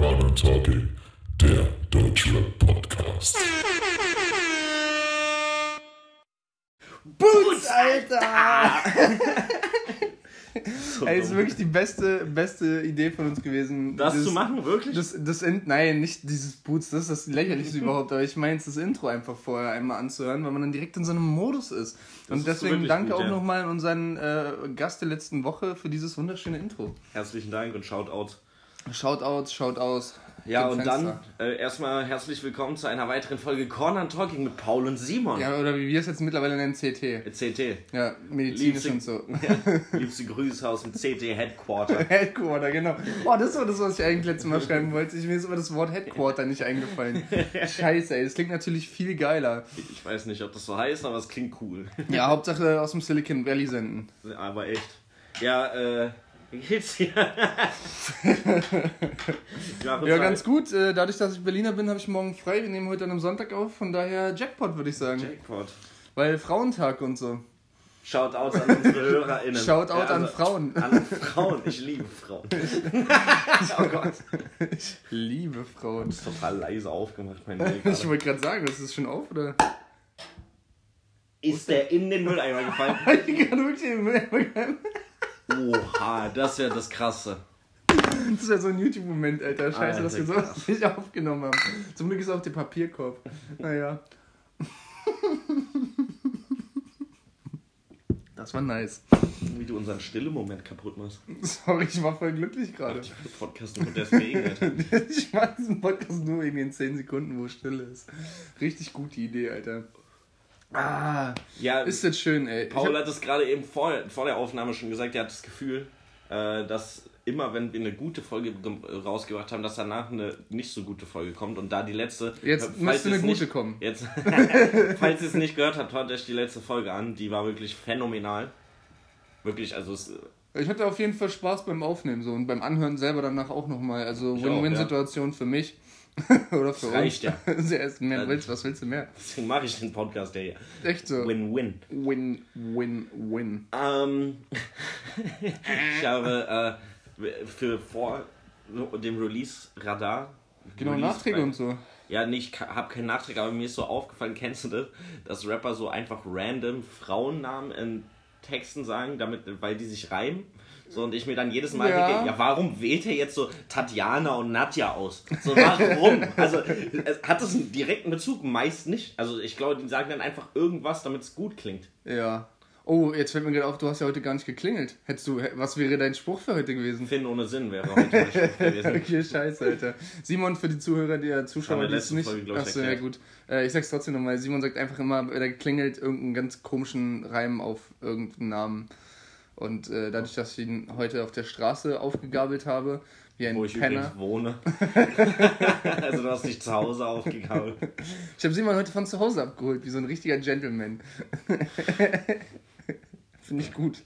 ja. Corner Talking, der Deutschrap Podcast. Boots, Alter! Ey, ist wirklich die beste, beste Idee von uns gewesen. Das Dieses- zu machen, wirklich? Das, das In nein, nicht dieses Boots, das ist das lächerlichste überhaupt, aber ich meine das Intro einfach vorher einmal anzuhören, weil man dann direkt in so einem Modus ist. Und ist deswegen danke gut, auch ja. nochmal an unseren äh, Gast der letzten Woche für dieses wunderschöne Intro. Herzlichen Dank und Shoutout. Shoutouts, Shoutouts. Ja, und Fenster. dann äh, erstmal herzlich willkommen zu einer weiteren Folge Corner Talking mit Paul und Simon. Ja, oder wie wir es jetzt mittlerweile nennen, CT. CT. Ja, medizinisch Liebste- und so. Ja, liebste Grüße aus dem CT Headquarter. Headquarter, genau. Oh, das war das, was ich eigentlich letztes Mal schreiben wollte. Ich, mir ist aber das Wort Headquarter nicht eingefallen. Scheiße, ey. Das klingt natürlich viel geiler. Ich weiß nicht, ob das so heißt, aber es klingt cool. Ja, Hauptsache aus dem Silicon Valley senden. aber echt. Ja, äh, wie geht's dir? ja, Ja, ganz gut. Äh, Dadurch, dass ich Berliner bin, habe ich morgen frei. Wir nehmen heute an einem Sonntag auf. Von daher Jackpot, würde ich sagen. Jackpot. Weil Frauentag und so. Shoutout an unsere HörerInnen. Shoutout Ja, an also- Frauen. An Frauen. Ich liebe Frauen. oh Gott. Liebe Frauen. Total leise aufgemacht, mein Ich Weg. wollte gerade sagen, ist das schon auf, oder? Ist der in den Mülleimer gefallen? Ich kann wirklich den Müll einmal- Oha, das wäre das Krasse. Das ist ja so ein YouTube-Moment, Alter. Scheiße, dass wir Alter, sowas nicht aufgenommen haben. Zum Glück ist auch der Papierkorb. Naja. Das war nice. Wie du unseren stille Moment kaputt machst. Sorry, ich war voll glücklich gerade. Ich bin Podcast nur deswegen. Alter. Ich mag diesen Podcast nur irgendwie in 10 Sekunden, wo Stille ist. Richtig gute Idee, Alter. Ah, Ja, ist das schön, ey. Paul hab, hat es gerade eben vor, vor der Aufnahme schon gesagt, er hat das Gefühl, äh, dass immer, wenn wir eine gute Folge ge- rausgebracht haben, dass danach eine nicht so gute Folge kommt. Und da die letzte. Jetzt falls müsste eine es gute nicht, kommen. Jetzt, falls ihr es nicht gehört habt, hört euch die letzte Folge an. Die war wirklich phänomenal. Wirklich, also es, ich hatte auf jeden Fall Spaß beim Aufnehmen so und beim Anhören selber danach auch nochmal. Also Win-Win-Situation für mich. Oder für Das reicht uns. ja. Sehr mehr Ja. willst, was willst du mehr? deswegen mache ich den Podcast ja hier. Echt so. Win-win. Win, win, win. Ähm, ich habe äh, für vor dem Release-Radar. Genau, Release- Nachträge und so. Ja, nee, ich habe keinen Nachträge, aber mir ist so aufgefallen, kennst du das, dass Rapper so einfach random Frauennamen in Texten sagen, damit, weil die sich reimen. So, und ich mir dann jedes Mal Ja. denke, ja, warum wählt er jetzt so Tatjana und Nadja aus? So, warum? also, hat das einen direkten Bezug? Meist nicht. Also, ich glaube, die sagen dann einfach irgendwas, damit es gut klingt. Ja. Oh, jetzt fällt mir gerade auf, du hast ja heute gar nicht geklingelt. Hättest du, was wäre dein Spruch für heute gewesen? Finn ohne Sinn wäre heute mein Spruch gewesen. Okay, scheiße, Alter. Simon, für die Zuhörer, die haben Zuschauer, wir die es nicht. Folge, Achso, ja gut. Äh, ich sag's trotzdem nochmal. Simon sagt einfach immer, er klingelt, irgendeinen ganz komischen Reim auf irgendeinen Namen. Und äh, dadurch, dass ich ihn heute auf der Straße aufgegabelt habe, wie ein Wo ich Penner. übrigens wohne. also, du hast dich zu Hause aufgegaut. Ich habe Simon heute von zu Hause abgeholt, wie so ein richtiger Gentleman. Finde ich gut.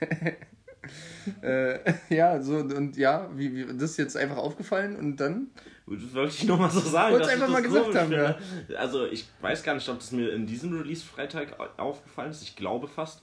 äh, ja, so und ja, wie, wie das ist jetzt einfach aufgefallen und dann. Das wollte ich nur mal so sagen. Ich einfach mal gesagt haben, finde. Also ich weiß gar nicht, ob das mir in diesem Release-Freitag au- aufgefallen ist. Ich glaube fast.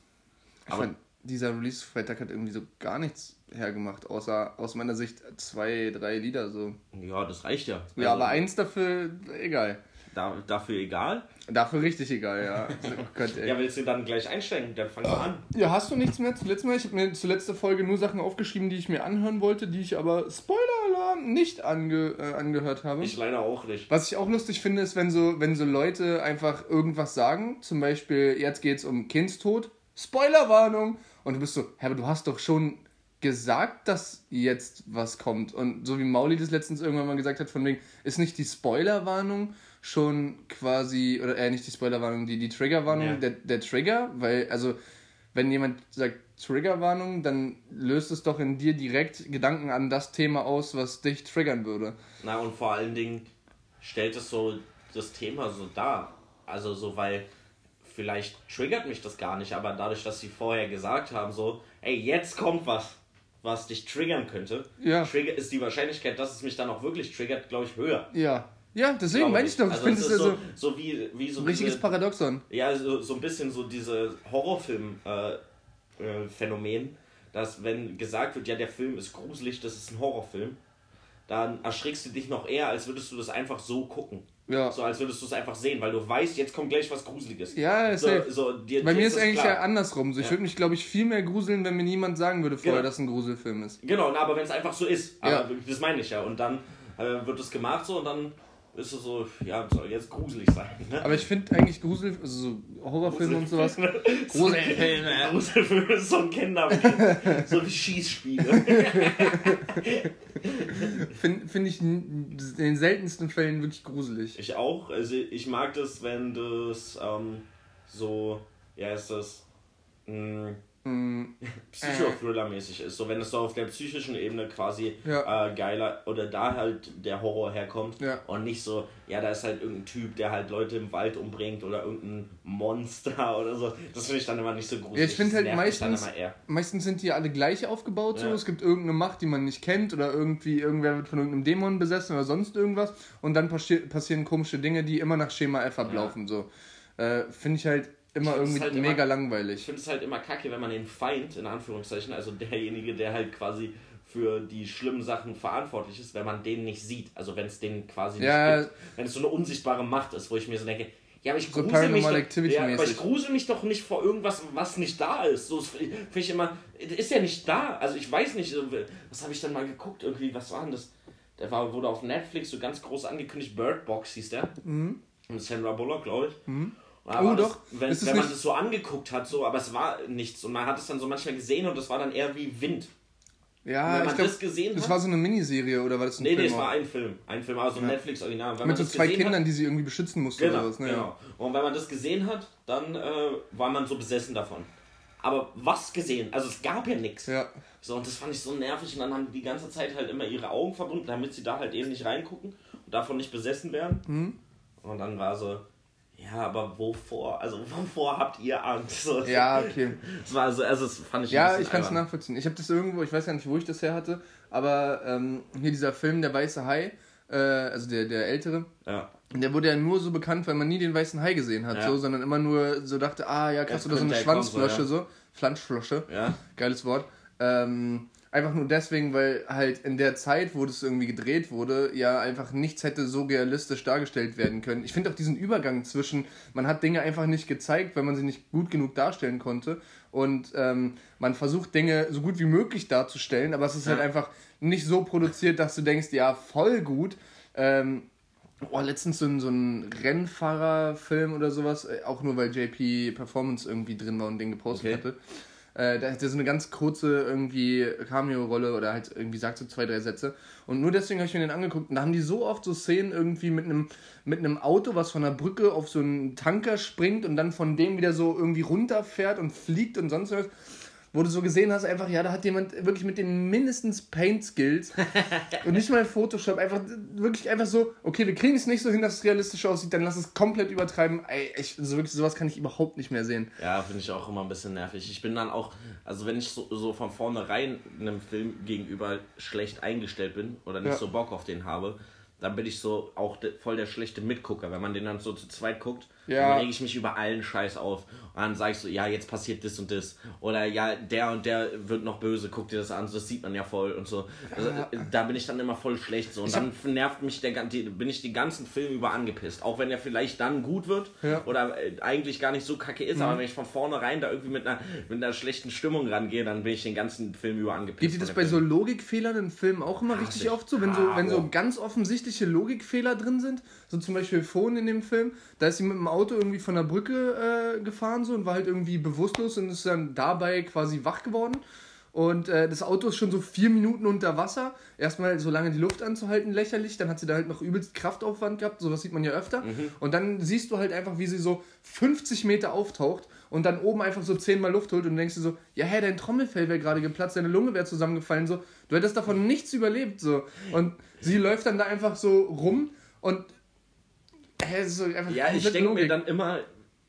Ich Aber fand, dieser Release-Freitag hat irgendwie so gar nichts hergemacht, außer aus meiner Sicht zwei, drei Lieder so. ja, das reicht ja. Ja, Also, aber eins dafür egal. Da, dafür egal. Dafür richtig egal, ja. Oh Gott. Ja, willst du dann gleich einsteigen? Dann fang mal an. Ja, hast du nichts mehr zuletzt mal? Ich habe mir zur letzten Folge nur Sachen aufgeschrieben, die ich mir anhören wollte, die ich aber Spoiler-Alarm nicht ange, äh, angehört habe. Ich leider auch nicht. Was ich auch lustig finde, ist, wenn so, wenn so Leute einfach irgendwas sagen, zum Beispiel, jetzt geht's um Kindstod, Spoilerwarnung, und du bist so, hä, aber du hast doch schon gesagt, dass jetzt was kommt. Und so wie Mauli das letztens irgendwann mal gesagt hat, von wegen, ist nicht die Spoilerwarnung schon quasi, oder äh, nicht die Spoilerwarnung, die, die Triggerwarnung Ja. der, der Trigger, weil, also, wenn jemand sagt Triggerwarnung, dann löst es doch in dir direkt Gedanken an das Thema aus, was dich triggern würde. Na, und vor allen Dingen stellt es so das Thema so dar. Also so, weil vielleicht triggert mich das gar nicht, aber dadurch, dass sie vorher gesagt haben, so, ey, jetzt kommt was, was dich triggern könnte, Ja. trigger, ist die Wahrscheinlichkeit, dass es mich dann auch wirklich triggert, glaube ich, höher. Ja. Ja, deswegen meine ich doch. Ich Also finde es also so, so wie, wie so ein richtiges diese- Paradoxon. Ja, so, so ein bisschen so diese Horrorfilm-Phänomen, äh, Phänomen, dass wenn gesagt wird, ja, der Film ist gruselig, das ist ein Horrorfilm, dann erschrickst du dich noch eher, als würdest du das einfach so gucken. Ja. So als würdest du es einfach sehen, weil du weißt, jetzt kommt gleich was Gruseliges. Ja, so, safe. so, dir, Bei mir ist das eigentlich klar. ja andersrum. So, ich Ja. würde mich, glaube ich, viel mehr gruseln, wenn mir niemand sagen würde vorher, Genau. dass ein Gruselfilm ist. Genau, na, aber wenn es einfach so ist, aber Ja. das meine ich ja. Und dann äh, wird es gemacht so und dann ist es so, ja, soll jetzt gruselig sein. Ne? Aber ich finde eigentlich Grusel, also so Horrorfilme und sowas. Gruselfilme. Gruselfilme ist so ein Kinder, so wie Schießspiele. Finde find ich in den seltensten Fällen wirklich gruselig. Ich auch. Also ich mag das, wenn das ähm, so, ja, ist das mh, Mm, Psychothriller-mäßig ist. So wenn es so auf der psychischen Ebene quasi Ja. äh, geiler oder da halt der Horror herkommt Ja. und nicht so, ja, da ist halt irgendein Typ, der halt Leute im Wald umbringt oder irgendein Monster oder so. Das finde ich dann immer nicht so gruselig. Ja, ich finde halt meistens, meistens sind die alle gleich aufgebaut. So. Es gibt irgendeine Macht, die man nicht kennt oder irgendwie irgendwer wird von irgendeinem Dämon besessen oder sonst irgendwas. Und dann passi passieren komische Dinge, die immer nach Schema F ablaufen. So. Äh, finde ich halt immer Ich irgendwie halt mega immer- Ich langweilig. finde es halt immer kacke, wenn man den Feind, in Anführungszeichen, also derjenige, der halt quasi für die schlimmen Sachen verantwortlich ist, wenn man den nicht sieht. Also wenn es den quasi Ja. nicht gibt. Wenn es so eine unsichtbare Macht ist, wo ich mir so denke, ja, aber ich So grusel mich, doch, ja, aber ich grusel mich doch nicht vor irgendwas, was nicht da ist. So finde ich immer, ist ja nicht da. Also ich weiß nicht, was habe ich dann mal geguckt irgendwie, was war denn das? Der war, wurde auf Netflix so ganz groß angekündigt, Bird Box hieß der. Mit Sandra Bullock, glaube ich. Und Mhm. Oh, war doch. Das, wenn es wenn man das so angeguckt hat, so, aber es war nichts. Und man hat es dann so manchmal gesehen und das war dann eher wie Wind. Ja, wenn ich man glaube, das gesehen das hat- war so eine Miniserie oder war das ein Nee, nee, Film? es war ein Film. Ein Film, also ein Netflix-Original. Wenn man Mit so das zwei Kindern, hat, die sie irgendwie beschützen mussten Genau, oder was. Ne? genau. Und wenn man das gesehen hat, dann äh, war man so besessen davon. Aber was gesehen? Also es gab ja nichts. Ja. So, und das fand ich so nervig. Und dann haben die die ganze Zeit halt immer ihre Augen verbunden, damit sie da halt eben nicht reingucken und davon nicht besessen werden. Mhm. Und dann war so, ja, aber wovor? Also wovor habt ihr Angst? Ja, okay. Das war also, also das fand ich Ja, ich kann es nachvollziehen. Ich habe das irgendwo, ich weiß gar nicht, wo ich das her hatte, aber ähm, hier dieser Film Der Weiße Hai, äh, also der, der ältere, Ja. der wurde ja nur so bekannt, weil man nie den weißen Hai gesehen hat, Ja. so, sondern immer nur so dachte, ah ja, krass, Jetzt oder so eine Schwanzflosche, so, so. Pflanzflosche. Ja. Geiles Wort. Ähm, einfach nur deswegen, weil halt in der Zeit, wo das irgendwie gedreht wurde, ja einfach nichts hätte so realistisch dargestellt werden können. Ich finde auch diesen Übergang zwischen, man hat Dinge einfach nicht gezeigt, weil man sie nicht gut genug darstellen konnte. Und ähm, man versucht Dinge so gut wie möglich darzustellen, aber es ist halt Ja. einfach nicht so produziert, dass du denkst, ja, voll gut. Ähm, Oh, letztens so ein, so ein Rennfahrerfilm oder sowas, äh, auch nur weil JP Performance irgendwie drin war und den gepostet Okay. hatte. Äh, da hat so eine ganz kurze irgendwie Cameo-Rolle oder halt irgendwie sagt so zwei, drei Sätze. Und nur deswegen habe ich mir den angeguckt. Und da haben die so oft so Szenen irgendwie mit einem mit einem Auto, was von der Brücke auf so einen Tanker springt und dann von dem wieder so irgendwie runterfährt und fliegt und sonst was. Wo du so gesehen hast, einfach, ja, da hat jemand wirklich mit den mindestens Paint-Skills und nicht mal Photoshop, einfach wirklich einfach so, okay, wir kriegen es nicht so hin, dass es realistisch aussieht, dann lass es komplett übertreiben. Ey, ich, so wirklich, sowas kann ich überhaupt nicht mehr sehen. Ja, finde ich auch immer ein bisschen nervig. Ich bin dann auch, also wenn ich so, so von vornherein einem Film gegenüber schlecht eingestellt bin oder nicht Ja. so Bock auf den habe, dann bin ich so auch voll der schlechte Mitgucker. Wenn man den dann so zu zweit guckt, Ja. dann rege ich mich über allen Scheiß auf. Und dann sag ich so, ja, jetzt passiert das und das. Oder ja, der und der wird noch böse, guck dir das an, das sieht man ja voll und so. Also, äh, da bin ich dann immer voll schlecht so. Und dann nervt mich der gan- die, bin ich den ganzen Film über angepisst. Auch wenn er vielleicht dann gut wird Ja. oder äh, eigentlich gar nicht so kacke ist, aber wenn ich von vornherein da irgendwie mit einer, mit einer schlechten Stimmung rangehe, dann bin ich den ganzen Film über angepisst. Geht dir das bei der so Film. Logikfehlern in Filmen auch immer richtig ich. oft so? Wenn so, wenn so ganz offensichtliche Logikfehler drin sind, so zum Beispiel vorhin in dem Film, da ist sie mit dem Auto irgendwie von der Brücke äh, gefahren so und war halt irgendwie bewusstlos und ist dann dabei quasi wach geworden. Und äh, das Auto ist schon so vier Minuten unter Wasser. Erstmal so lange die Luft anzuhalten, lächerlich. Dann hat sie da halt noch übelst Kraftaufwand gehabt. Sowas sieht man ja öfter. Und dann siehst du halt einfach, wie sie so 50 Meter auftaucht und dann oben einfach so zehnmal Luft holt. Und du denkst dir so, ja, hä, dein Trommelfell wäre gerade geplatzt, deine Lunge wäre zusammengefallen. So, du hättest davon nichts überlebt. So. Und sie läuft dann da einfach so rum und. Hä, so einfach Ja, ich denke mir dann immer,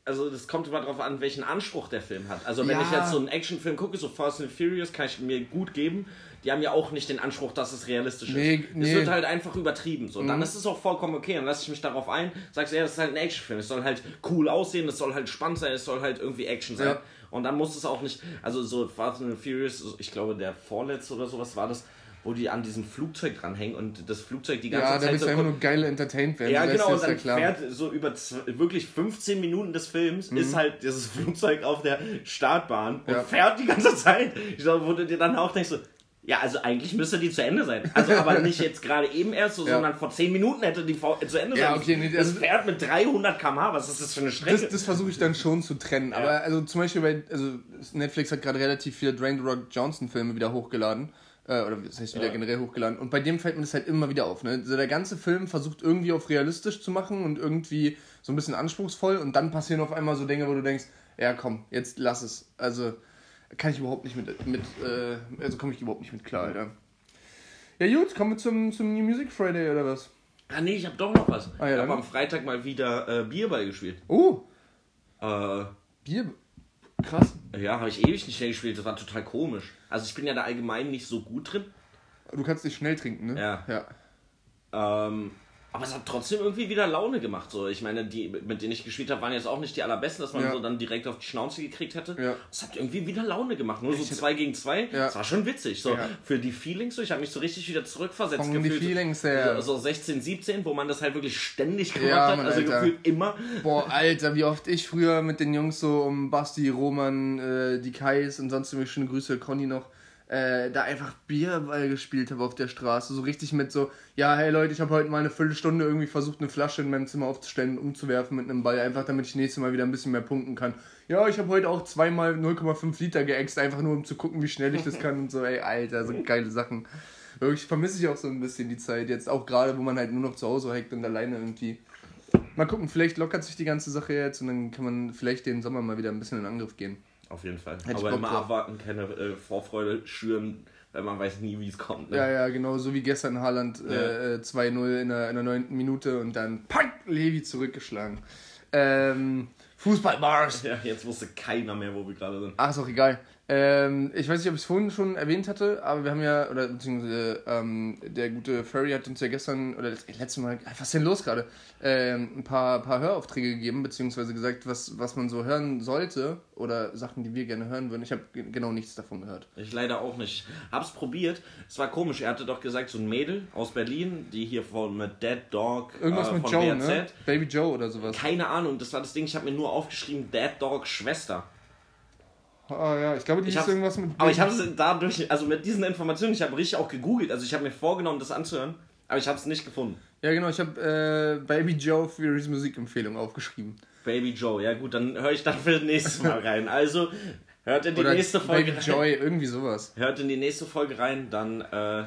also das kommt immer darauf an, welchen Anspruch der Film hat. Also wenn Ja. ich jetzt so einen Actionfilm gucke, so Fast and Furious, kann ich mir gut geben. Die haben ja auch nicht den Anspruch, dass es realistisch Nee, ist. nee. Es wird halt einfach übertrieben. So. Dann ist es auch vollkommen okay. Dann lasse ich mich darauf ein, sagst, ja, das ist halt ein Actionfilm. Es soll halt cool aussehen, es soll halt spannend sein, es soll halt irgendwie Action sein. Ja. Und dann muss es auch nicht, also so Fast and Furious, ich glaube der vorletzte oder sowas war das, wo die an diesem Flugzeug dranhängen und das Flugzeug die ganze Ja, da Zeit willst so du einfach nur geil entertained werden. ja, genau, und ist ja dann fährt so über wirklich 15 Minuten des Films Mhm. ist halt dieses Flugzeug auf der Startbahn und Ja. fährt die ganze Zeit. Ich glaube, wo du dir dann auch denkst, so, ja, also eigentlich müsste die zu Ende sein. Also aber nicht jetzt gerade eben erst so, Ja. sondern vor 10 Minuten hätte die zu Ende Ja, sein okay, nee, müssen. Es also- fährt mit 300 km/h, was ist das für eine Strecke? Das, das versuche ich dann schon zu trennen. Aber also zum Beispiel bei, also Netflix hat gerade relativ viele Dwayne The Rock Johnson Filme wieder hochgeladen. Äh, oder das heißt wieder Ja. generell hochgeladen. Und bei dem fällt mir das halt immer wieder auf. Ne? Also der ganze Film versucht irgendwie auf realistisch zu machen und irgendwie so ein bisschen anspruchsvoll. Und dann passieren auf einmal so Dinge, wo du denkst, ja komm, jetzt lass es. Also kann ich überhaupt nicht mit, mit äh, also komme ich überhaupt nicht mit klar, Alter. Ja gut, kommen wir zum, zum New Music Friday oder was? ah nee, ich habe doch noch was. Ah, ja, ich habe am Freitag mal wieder äh, Bierball gespielt. Oh, Äh, Bier. Krass. ja, habe ich ewig nicht mehr gespielt, das war total komisch. Also ich bin ja da allgemein nicht so gut drin. Du kannst nicht schnell trinken, ne? Ja. Ja. Ähm, aber es hat trotzdem irgendwie wieder Laune gemacht. So. Ich meine, die, mit denen ich gespielt habe, waren jetzt auch nicht die allerbesten, dass man Ja. so dann direkt auf die Schnauze gekriegt hätte. Ja. Es hat irgendwie wieder Laune gemacht. Nur so zwei gegen zwei. Ja. Das war schon witzig. So. Ja. Für die Feelings, so. ich habe mich so richtig wieder zurückversetzt Von die gefühlt. Feelings her. So, so 16, 17, wo man das halt wirklich ständig gemacht Ja, hat. Mann, also Alter. gefühlt immer. Boah, Alter, wie oft ich früher mit den Jungs so um Basti, Roman, äh, die Kais und sonst schöne Grüße, Conny noch, äh, da einfach Bierball gespielt habe auf der Straße. So richtig mit so, ja, hey Leute, ich habe heute mal eine Viertelstunde irgendwie versucht, eine Flasche in meinem Zimmer aufzustellen und umzuwerfen mit einem Ball, einfach damit ich nächstes Mal wieder ein bisschen mehr punkten kann. Ja, ich habe heute auch zweimal 0,5 Liter geäxt, einfach nur um zu gucken, wie schnell ich das kann und so, ey, Alter, so geile Sachen. Wirklich vermisse ich auch so ein bisschen die Zeit jetzt, auch gerade, wo man halt nur noch zu Hause hängt und alleine irgendwie. Mal gucken, vielleicht lockert sich die ganze Sache jetzt und dann kann man vielleicht den Sommer mal wieder ein bisschen in Angriff gehen. Auf jeden Fall. ich Aber immer drauf. abwarten, keine äh, Vorfreude schüren, weil man weiß nie, wie es kommt. Ne? Ja, ja, genau, so wie gestern Haaland äh, äh, 2-0 in der, in der 9. Minute und dann pack, Levi zurückgeschlagen. Ähm, Fußballbars. Ja, jetzt wusste keiner mehr, wo wir gerade sind. Ach, ist auch egal. Ähm, ich weiß nicht, ob ich es vorhin schon erwähnt hatte, aber wir haben ja, oder beziehungsweise ähm, der gute Furry hat uns ja gestern, oder das letzte Mal, was ist denn los gerade, ähm, ein paar, paar Höraufträge gegeben, beziehungsweise gesagt, was, was man so hören sollte oder Sachen, die wir gerne hören würden. Ich habe ge- genau nichts davon gehört. Ich leider auch nicht. Hab's probiert. Es war komisch. Er hatte doch gesagt, so ein Mädel aus Berlin, die hier von mit Dead Dog Irgendwas äh, mit von Joe, BRZ. ne? Baby Joe oder sowas. Keine Ahnung, das war das Ding. Ich habe mir nur aufgeschrieben, Dead Dog Schwester. Ah ja, ich glaube, die Ich ist hab's- irgendwas mit. Aber ich habe es dadurch, also mit diesen Informationen, ich habe richtig auch gegoogelt. Also ich habe mir vorgenommen, das anzuhören, aber ich habe es nicht gefunden. Ja, genau, ich habe äh, Baby Joe Fury's Musikempfehlung aufgeschrieben. Baby Joe, ja gut, dann höre ich dann für das nächste Mal rein. Also hört in die Oder nächste Folge Baby rein. Joy, irgendwie sowas. Hört in die nächste Folge rein, dann äh,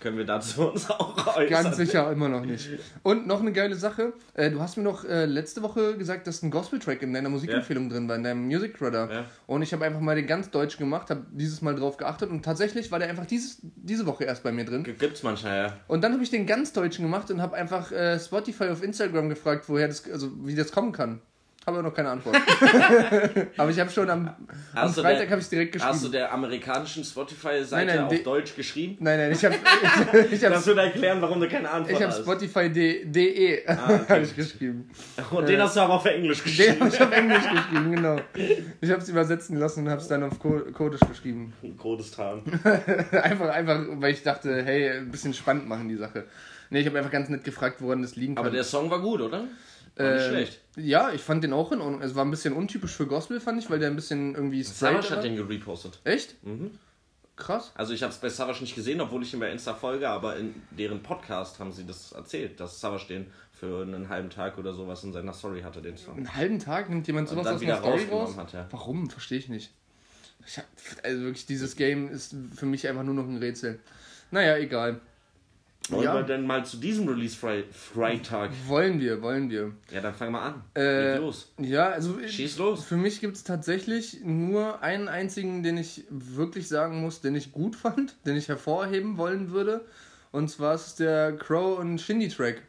können wir dazu uns auch äußern. Ganz sicher immer noch nicht. Und noch eine geile Sache. Äh, du hast mir noch äh, letzte Woche gesagt, dass ein Gospel-Track in deiner Musikempfehlung drin war, in deinem Music Radar. Ja. Und ich habe einfach mal den ganz deutsch gemacht, habe dieses Mal drauf geachtet und tatsächlich war der einfach dieses, diese Woche erst bei mir drin. Gibt's manchmal, ja. Und dann habe ich den ganz deutschen gemacht und habe einfach äh, Spotify auf Instagram gefragt, woher das, also wie das kommen kann. Habe aber noch keine Antwort. aber ich habe schon am, am du Freitag habe ich direkt geschrieben. Hast du der amerikanischen Spotify-Seite auf Deutsch geschrieben? Nein, nein, ich habe ich Das habe würde erklären, warum du keine Antwort ich habe hast. Spotify.de Ah, okay. habe ich geschrieben. Und den hast du aber auf Englisch Den geschrieben. habe ich auf Englisch geschrieben, genau. Ich habe es übersetzen lassen und habe es dann auf Kurdisch geschrieben. Kurdistan. einfach, einfach, weil ich dachte, hey, ein bisschen spannend machen die Sache. Nee, ich habe einfach ganz nett gefragt, woran das liegen kann. Aber der Song war gut, oder? War nicht Ähm, schlecht. Ja, ich fand den auch in Ordnung. Es war ein bisschen untypisch für Gospel, fand ich, weil der ein bisschen irgendwie Savage hat den gerepostet. Echt? Krass. Also ich habe es bei Savage nicht gesehen, obwohl ich ihn bei Insta folge, aber in deren Podcast haben sie das erzählt, dass Savage den für einen halben Tag oder sowas in seiner Story hatte, den Song. Einen halben Tag nimmt jemand sowas aus wieder einer Story raus? hat, ja. Warum? Verstehe ich nicht. Ich hab, also wirklich, dieses Game ist für mich einfach nur noch ein Rätsel. Naja, egal. Wollen Ja. wir denn mal zu diesem Release-Freitag? Wollen wir, wollen wir. Ja, dann fang mal an. Äh, Leg los. Ja, also Schieß los. für mich gibt es tatsächlich nur einen einzigen, den ich wirklich sagen muss, den ich gut fand, den ich hervorheben wollen würde. Und zwar ist es der Crow und Shindy Track.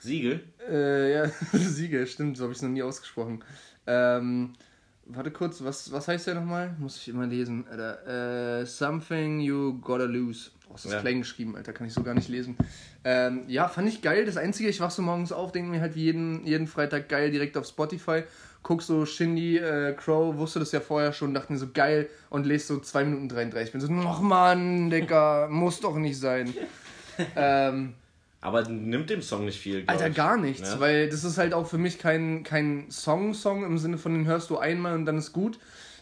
Siegel. Äh, ja, Siege, stimmt, so habe ich es noch nie ausgesprochen. Ähm, warte kurz, was, was heißt der nochmal? Muss ich immer lesen. Äh, something you gotta lose. Oh, ist das Ja. klein geschrieben, Alter, kann ich so gar nicht lesen. Ähm, ja, fand ich geil. Das Einzige, ich wach so morgens auf, denke mir halt wie jeden, jeden Freitag geil direkt auf Spotify. Guck so Shindy, äh, Crow, wusste das ja vorher schon, dachte mir so geil und lese so 2 Minuten 33. Bin so, noch Mann, Digga, muss doch nicht sein. ähm, Aber nimmt dem Song nicht viel. Alter, ich. gar nichts, Ja? weil das ist halt auch für mich kein, kein Song-Song im Sinne von den hörst du einmal und dann ist gut.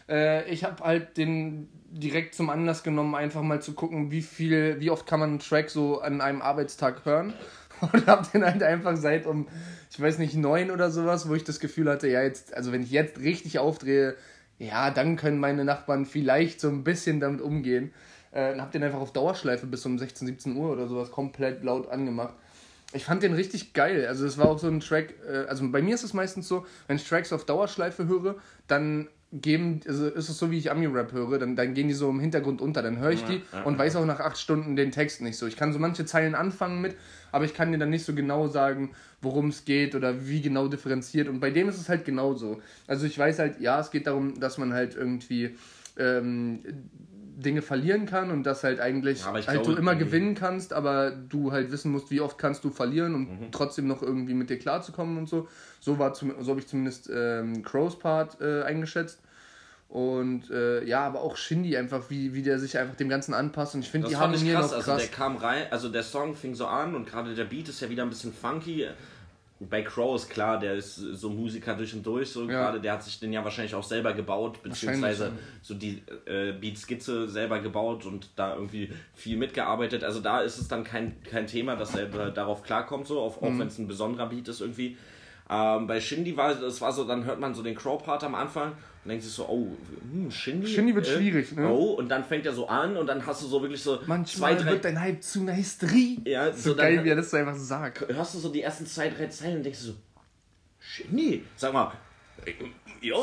Äh, ich habe halt den direkt zum Anlass genommen, einfach mal zu gucken, wie viel, wie oft kann man einen Track so an einem Arbeitstag hören. Und hab den halt einfach seit um, ich weiß nicht, neun oder sowas, wo ich das Gefühl hatte, ja, jetzt, also wenn ich jetzt richtig aufdrehe, ja, dann können meine Nachbarn vielleicht so ein bisschen damit umgehen. Äh, und hab den einfach auf Dauerschleife bis um 16, 17 Uhr oder sowas komplett laut angemacht. Ich fand den richtig geil. Also es war auch so ein Track, äh, also bei mir ist es meistens so, wenn ich Tracks auf Dauerschleife höre, dann geben, also ist es so, wie ich Ami-Rap höre, dann, dann gehen die so im Hintergrund unter. Dann höre ich die Ja, ja, und weiß auch nach acht Stunden den Text nicht so. Ich kann so manche Zeilen anfangen mit, aber ich kann dir dann nicht so genau sagen, worum es geht oder wie genau differenziert. Und bei dem ist es halt genauso. Also ich weiß halt, ja, es geht darum, dass man halt irgendwie ähm, Dinge verlieren kann und dass halt eigentlich Ja, halt glaube, du immer gewinnen kannst, aber du halt wissen musst, wie oft kannst du verlieren, um Mhm. trotzdem noch irgendwie mit dir klarzukommen und so. So war zum, so habe ich zumindest ähm, Crows Part äh, eingeschätzt. Und äh, ja, aber auch Shindy einfach, wie, wie der sich einfach dem Ganzen anpasst. Und ich finde die ich harmonieren krass. Also krass. der kam rein, also der Song fing so an und gerade der Beat ist ja wieder ein bisschen funky. Bei Crow ist klar, der ist so Musiker durch und durch, so Ja. gerade, der hat sich den ja wahrscheinlich auch selber gebaut, beziehungsweise so die äh, Beat-Skizze selber gebaut und da irgendwie viel mitgearbeitet. Also da ist es dann kein, kein Thema, dass er da- darauf klarkommt, so, auf, Mhm. auch wenn es ein besonderer Beat ist irgendwie. Ähm, bei Shindy war es war so, dann hört man so den Crow-Part am Anfang und denkt sich so, oh, hm, Shindy. Shindy wird schwierig, ne? Oh, und dann fängt er so an und dann hast du so wirklich so Manchmal zwei, drei. wird dein Hype zu einer Hysterie. Ja, so so dann- geil, wie er das so einfach sagt. hörst du so die ersten zwei, drei Zeilen und denkst du so, Shindy, sag mal, äh, ja,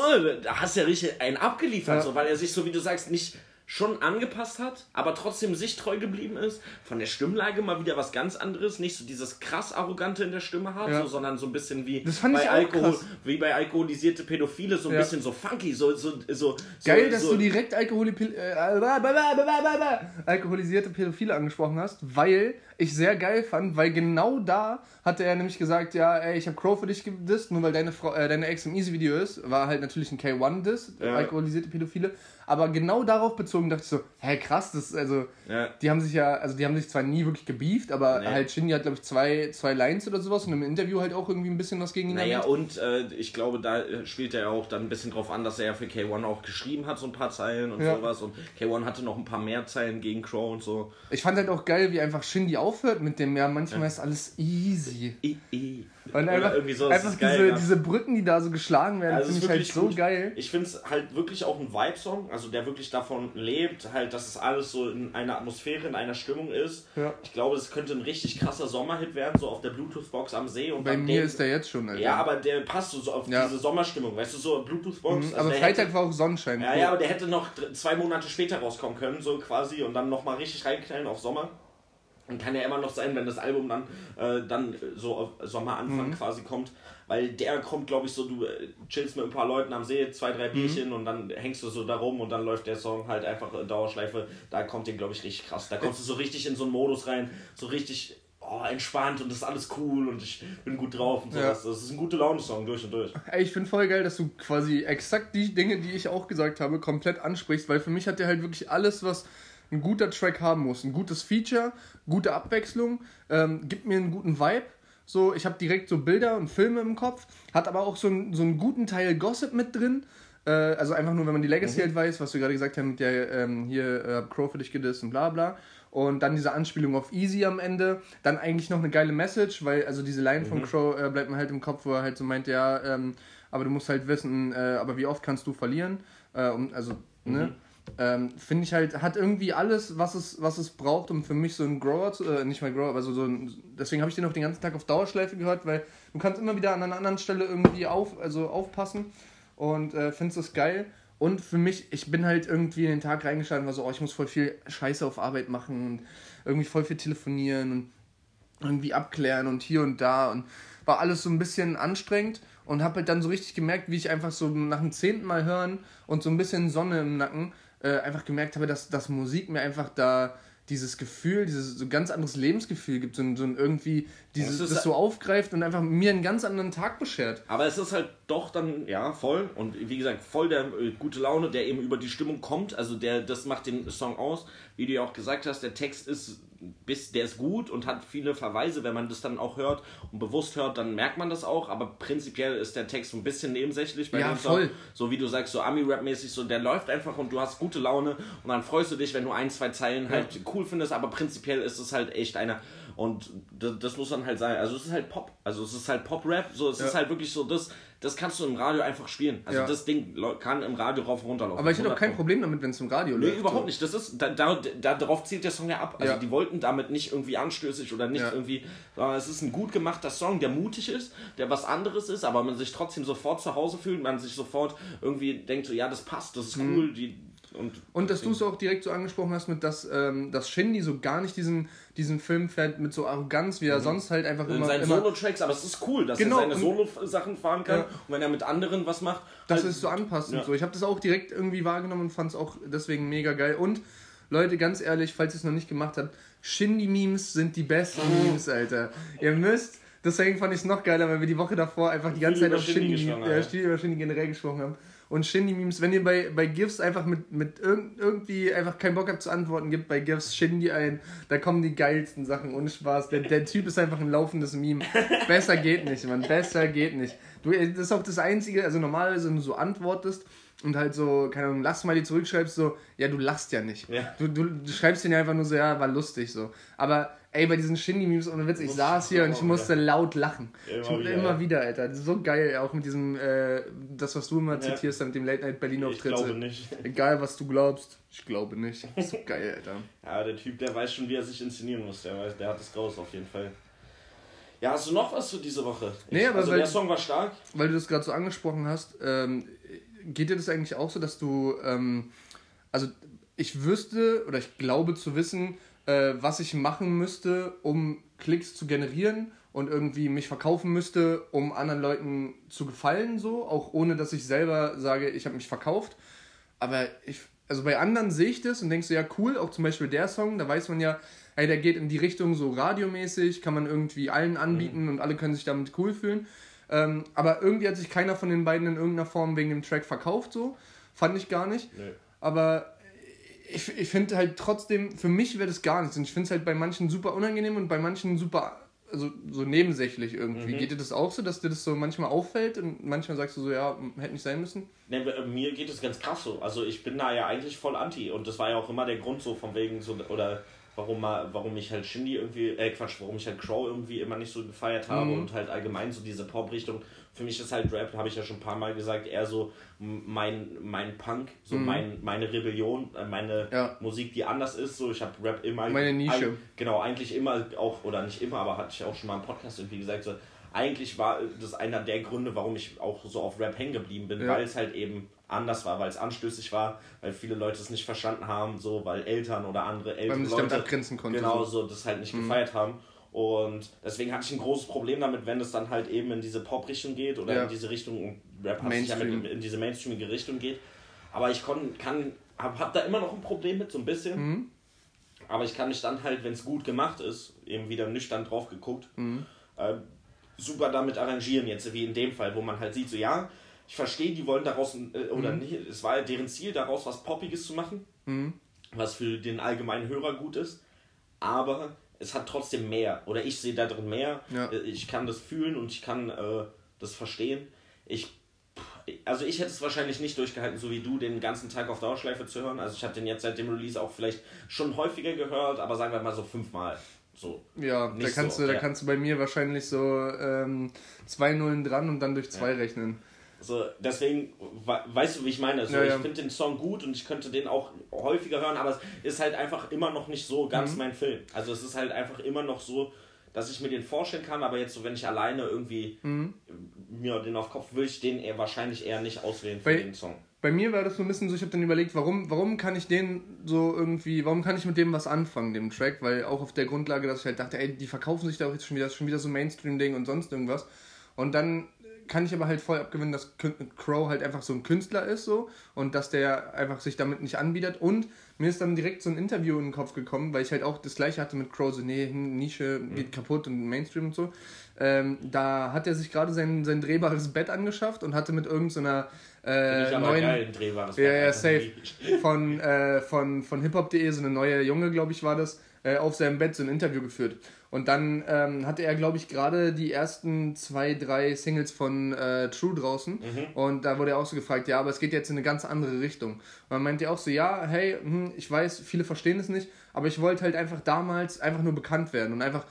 da hast du ja richtig einen abgeliefert, Ja. so, weil er sich so, wie du sagst, nicht schon angepasst hat, aber trotzdem sich treu geblieben ist. Von der Stimmlage mal wieder was ganz anderes, nicht so dieses krass arrogante in der Stimme hat, Ja. so, sondern so ein bisschen wie Das fand bei Alkohol, krass. wie bei alkoholisierte Pädophile, so ein Ja. bisschen so funky, so so so Geil, so, dass so, du direkt Alkoholi äh, alkoholisierte Pädophile angesprochen hast, weil ich sehr geil fand, weil genau da hatte er nämlich gesagt, ja, ey, ich habe Crow für dich gedisst, nur weil deine, Frau, äh, deine Ex im Easy-Video ist, war halt natürlich ein K1-Diss, Ja. alkoholisierte Pädophile, aber genau darauf bezogen dachte ich so, hä, krass, das also, Ja. die haben sich ja, also die haben sich zwar nie wirklich gebieft, aber Nee. halt Shindy hat, glaube ich, zwei, zwei Lines oder sowas und im Interview halt auch irgendwie ein bisschen was gegen ihn Naja, erwähnt. und äh, ich glaube, da äh, spielt er ja auch dann ein bisschen drauf an, dass er ja für K1 auch geschrieben hat, so ein paar Zeilen und Ja. sowas. Und K1 hatte noch ein paar mehr Zeilen gegen Crow und so. Ich fand halt auch geil, wie einfach Shindy aufhört mit dem, ja, manchmal ist alles easy. I, I. Und Oder einfach, irgendwie so, einfach ist geil, diese, ja. diese Brücken, die da so geschlagen werden, Also es finde ich halt so gut. geil. Ich finde es halt wirklich auch ein Vibe-Song, also der wirklich davon lebt, halt, dass es alles so in einer Atmosphäre, in einer Stimmung ist. Ja. Ich glaube, das könnte ein richtig krasser Sommerhit werden, so auf der Bluetooth-Box am See. Und Bei mir den- ist der jetzt schon, Alter. Ja, aber der passt so, so auf Ja. diese Sommerstimmung, weißt du, so Bluetooth-Box. Mhm, also aber Freitag hätte- war auch Sonnenschein. Ja, ja, aber der hätte noch zwei Monate später rauskommen können, so quasi, und dann nochmal richtig reinknallen auf Sommer. Und kann ja immer noch sein, wenn das Album dann, äh, dann so auf Sommeranfang quasi kommt. Weil der kommt, glaube ich, so, du äh, chillst mit ein paar Leuten am See, zwei, drei Bierchen und dann hängst du so da rum und dann läuft der Song halt einfach in Dauerschleife. Da kommt den, glaube ich, richtig krass. Da kommst du so richtig in so einen Modus rein, so richtig oh, entspannt und das ist alles cool und ich bin gut drauf und sowas. Das ist ein gute Laune-Song durch und durch. Ey, ich finde voll geil, dass du quasi exakt die Dinge, die ich auch gesagt habe, komplett ansprichst, weil für mich hat der halt wirklich alles, was ein guter Track haben muss. Ein gutes Feature, gute Abwechslung, ähm, gibt mir einen guten Vibe. So, ich habe direkt so Bilder und Filme im Kopf, hat aber auch so, einen- so einen guten Teil Gossip mit drin. Äh, also einfach nur, wenn man die Legacy halt weiß, was wir gerade gesagt haben, mit der ähm, hier äh, Crow für dich gedisst und bla bla. Und dann diese Anspielung auf Easy am Ende. Dann eigentlich noch eine geile Message, weil also diese Line von Crow äh, bleibt mir halt im Kopf, wo er halt so meint, ja, ähm, aber du musst halt wissen, äh, aber wie oft kannst du verlieren? Äh, um, also, ne? Ähm, Finde ich halt, hat irgendwie alles, was es, was es braucht, um für mich so ein Grower zu, äh, nicht mal Grower, aber so, ein, deswegen habe ich den auch den ganzen Tag auf Dauerschleife gehört, weil du kannst immer wieder an einer anderen Stelle irgendwie auf, also aufpassen und äh, findest das geil. Und für mich, ich bin halt irgendwie in den Tag reingeschaltet und war so, oh, ich muss voll viel Scheiße auf Arbeit machen und irgendwie voll viel telefonieren und irgendwie abklären und hier und da und war alles so ein bisschen anstrengend und habe halt dann so richtig gemerkt, wie ich einfach so nach dem zehnten Mal hören und so ein bisschen Sonne im Nacken äh, einfach gemerkt habe, dass, dass Musik mir einfach da dieses Gefühl, dieses so ganz anderes Lebensgefühl gibt, so ein, so ein irgendwie dieses, Es ist das so aufgreift und einfach mir einen ganz anderen Tag beschert. Aber es ist halt doch dann, ja, voll. Und wie gesagt, voll der äh, gute Laune, der eben über die Stimmung kommt. Also der, das macht den Song aus. Wie du ja auch gesagt hast, der Text ist bis, der ist gut und hat viele Verweise. Wenn man das dann auch hört und bewusst hört, dann merkt man das auch. Aber prinzipiell ist der Text so ein bisschen nebensächlich bei Ja, dem Song. voll. So wie du sagst, so Ami-Rap-mäßig, so der läuft einfach und du hast gute Laune und dann freust du dich, wenn du ein, zwei Zeilen halt cool findest. Aber prinzipiell ist es halt echt einer. Und das, das muss dann halt sein. Also es ist halt Pop. Also es ist halt Pop-Rap. So, es Ja. ist halt wirklich so, das, das kannst du im Radio einfach spielen. Also Ja. das Ding kann im Radio rauf und runter laufen. Aber ich hätte auch kein 100 Problem damit, wenn es im Radio Nee, läuft. überhaupt so. nicht. Das ist, da, da, da, darauf zielt der Song ja ab. Also Ja. die wollten damit nicht irgendwie anstößig oder nicht irgendwie, sondern es ist ein gut gemachter Song, der mutig ist, der was anderes ist, aber man sich trotzdem sofort zu Hause fühlt, man sich sofort irgendwie denkt so, ja, das passt, das ist cool, die, und, Mhm. Und dass du es auch direkt so angesprochen hast, mit dass, ähm, dass Shindy so gar nicht diesen, diesen Film fährt mit so Arroganz, wie er sonst halt einfach in immer. seinen immer Solo-Tracks, aber es ist cool, dass Genau, er seine Solo-Sachen fahren kann Ja. und wenn er mit anderen was macht, dass halt- es so anpasst Ja. und so. Ich habe das auch direkt irgendwie wahrgenommen und fand es auch deswegen mega geil. Und Leute, ganz ehrlich, falls ihr es noch nicht gemacht habt, Shindy-Memes sind die besten Memes, Alter. Ihr müsst, deswegen fand ich es noch geiler, weil wir die Woche davor einfach die ganze Zeit über auf Shindy Shindy, ja, Shindy generell gesprochen haben. Und Shindy-Memes, wenn ihr bei, bei GIFs einfach mit, mit irg irgendwie einfach keinen Bock habt zu antworten, gebt bei GIFs Shindy ein, da kommen die geilsten Sachen, ohne Spaß. Der, der Typ ist einfach ein laufendes Meme. Besser geht nicht, Mann, besser geht nicht. Du, das ist auch das Einzige, also normalerweise, wenn du so antwortest und halt so, keine Ahnung, lass mal die zurückschreibst, so, ja, du lachst ja nicht. Ja. Du, du, du schreibst den ja einfach nur so, ja, war lustig so. Aber, ey, bei diesen Shindy-Memes, ohne Witz, ich saß hier und ich musste laut lachen. Immer ich, wieder, immer ja. wieder, Alter. So geil, auch mit diesem, äh, das, was du immer zitierst, dann mit dem Late Night Berlin ich glaube nicht. Egal, was du glaubst. Ich glaube nicht. Das ist so geil, Alter. Ja, der Typ, der weiß schon, wie er sich inszenieren muss. Der, weiß, der hat es raus auf jeden Fall. Ja, hast du noch was für diese Woche? Nee, aber also weil- der Song war stark. Weil du das gerade so angesprochen hast, ähm, geht dir das eigentlich auch so, dass du, ähm, also ich wüsste oder ich glaube zu wissen, äh, was ich machen müsste, um Klicks zu generieren und irgendwie mich verkaufen müsste, um anderen Leuten zu gefallen, so, auch ohne dass ich selber sage, ich habe mich verkauft. Aber ich, also bei anderen sehe ich das und denkst so, ja, cool, auch zum Beispiel der Song, da weiß man ja, hey, der geht in die Richtung so radiomäßig, kann man irgendwie allen anbieten und alle können sich damit cool fühlen. Ähm, aber irgendwie hat sich keiner von den beiden in irgendeiner Form wegen dem Track verkauft, so. Fand ich gar nicht. Nee. Aber ich, ich finde halt trotzdem, für mich wäre das gar nichts. Und ich finde es halt bei manchen super unangenehm und bei manchen super, also so nebensächlich irgendwie. Mhm. Geht dir das auch so, dass dir das so manchmal auffällt und manchmal sagst du so, ja, hätte nicht sein müssen? Ne, mir geht es ganz krass so. Also ich bin da ja eigentlich voll anti und das war ja auch immer der Grund so von wegen so oder warum warum ich halt Shindy irgendwie, äh Quatsch, warum ich halt Crow irgendwie immer nicht so gefeiert habe Mhm. und halt allgemein so diese Pop-Richtung. Für mich ist halt Rap, habe ich ja schon ein paar Mal gesagt, eher so mein, mein Punk, so mein, meine Rebellion, äh, meine Mhm. Ja. Musik, die anders ist. So, ich habe Rap immer. Meine Nische. Ein, genau, eigentlich immer auch, oder nicht immer, aber hatte ich auch schon mal im Podcast irgendwie gesagt, so, eigentlich war das einer der Gründe, warum ich auch so auf Rap hängen geblieben bin, Ja. weil es halt eben anders war, weil es anstößig war, weil viele Leute es nicht verstanden haben, so weil Eltern oder andere ältere man sich damit abgrenzen konnte, genau so. so das halt nicht gefeiert haben. Und deswegen hatte ich ein großes Problem damit, wenn es dann halt eben in diese Pop-Richtung geht oder Ja. in diese Richtung, Rap hat sich ja mit, in diese mainstreamige Richtung geht. Aber ich kon, kann, hab, hab da immer noch ein Problem mit, so ein bisschen. Mhm. Aber ich kann mich dann halt, wenn es gut gemacht ist, eben wieder nüchtern drauf geguckt, Mhm. äh, super damit arrangieren, jetzt wie in dem Fall, wo man halt sieht, so ja, ich verstehe, die wollen daraus, äh, oder Mhm. nicht, es war ja deren Ziel, daraus was Poppiges zu machen, was für den allgemeinen Hörer gut ist, aber es hat trotzdem mehr, oder ich sehe da drin mehr, Ja. Äh, ich kann das fühlen und ich kann äh, das verstehen. Ich also ich hätte es wahrscheinlich nicht durchgehalten, so wie du, den ganzen Tag auf Dauerschleife zu hören. Also ich habe den jetzt seit dem Release auch vielleicht schon häufiger gehört, aber sagen wir mal so fünfmal. So. Ja, da kannst, so, du, da ja. kannst du bei mir wahrscheinlich so ähm, zwei Nullen dran und dann durch zwei rechnen. So, deswegen, we- weißt du, wie ich meine? Also, Ja, ja. Ich finde den Song gut und ich könnte den auch häufiger hören, aber es ist halt einfach immer noch nicht so ganz Mhm. mein Film. Also es ist halt einfach immer noch so, dass ich mir den vorstellen kann, aber jetzt so, wenn ich alleine irgendwie Mhm. mir den auf Kopf will ich den eher wahrscheinlich eher nicht auswählen für Weil- den Song. Bei mir war das so ein bisschen so, ich habe dann überlegt, warum, warum kann ich den so irgendwie, warum kann ich mit dem was anfangen, dem Track, weil auch auf der Grundlage, dass ich halt dachte, ey, die verkaufen sich da auch jetzt schon wieder, das ist schon wieder so Mainstream-Ding und sonst irgendwas. Und dann kann ich aber halt voll abgewinnen, dass Crow halt einfach so ein Künstler ist so und dass der einfach sich damit nicht anbietet und mir ist dann direkt so ein Interview in den Kopf gekommen, weil ich halt auch das gleiche hatte mit Crow, so nee, Nische geht kaputt und Mainstream und so. Ähm, da hat er sich gerade sein, sein drehbares Bett angeschafft und hatte mit irgendeiner so ich äh, aber neuen geil, ein drehbares ja, Bett, ja, Alter. safe. Von, äh, von, von hiphop.de, so eine neue Junge, glaube ich, war das, äh, auf seinem Bett so ein Interview geführt. Und dann ähm, hatte er, glaube ich, gerade die ersten zwei, drei Singles von äh, True draußen. Mhm. Und da wurde er auch so gefragt, ja, aber es geht jetzt in eine ganz andere Richtung. Und dann meinte er auch so, ja, hey, hm, ich weiß, viele verstehen es nicht, aber ich wollte halt einfach damals einfach nur bekannt werden und einfach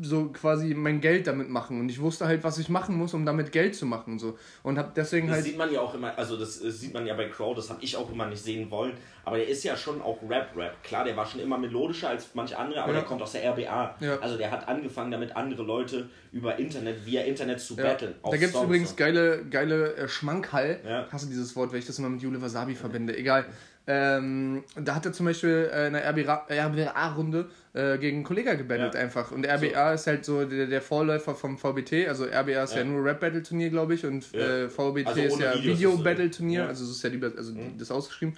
so quasi mein Geld damit machen. Und ich wusste halt, was ich machen muss, um damit Geld zu machen. Und, so. und hab deswegen Das halt. sieht man ja auch immer, also das äh, sieht man ja bei Crow, das habe ich auch immer nicht sehen wollen. Aber der ist ja schon auch Rap-Rap. Klar, der war schon immer melodischer als manche andere, aber Ja. der kommt aus der RBA. Ja. Also der hat angefangen damit, andere Leute über Internet, via Internet zu battlen. Da gibt es übrigens geile, geile äh, Schmankhall. Ja. Hast du dieses Wort, weil ich das immer mit Jule Wasabi verbinde. Egal. Ähm, da hat er zum Beispiel äh, in der RBA RBA-Runde äh, gegen einen Kollega gebattelt Ja. einfach. Und RBA ist halt so der, der Vorläufer vom VBT. Also RBA ist ja, Ja. nur Rap-Battle-Turnier, glaube ich. Und Ja. äh, VBT Also ist ja Video-Battle-Turnier. Mhm. Also das ist ja lieber, also das ausgeschrieben.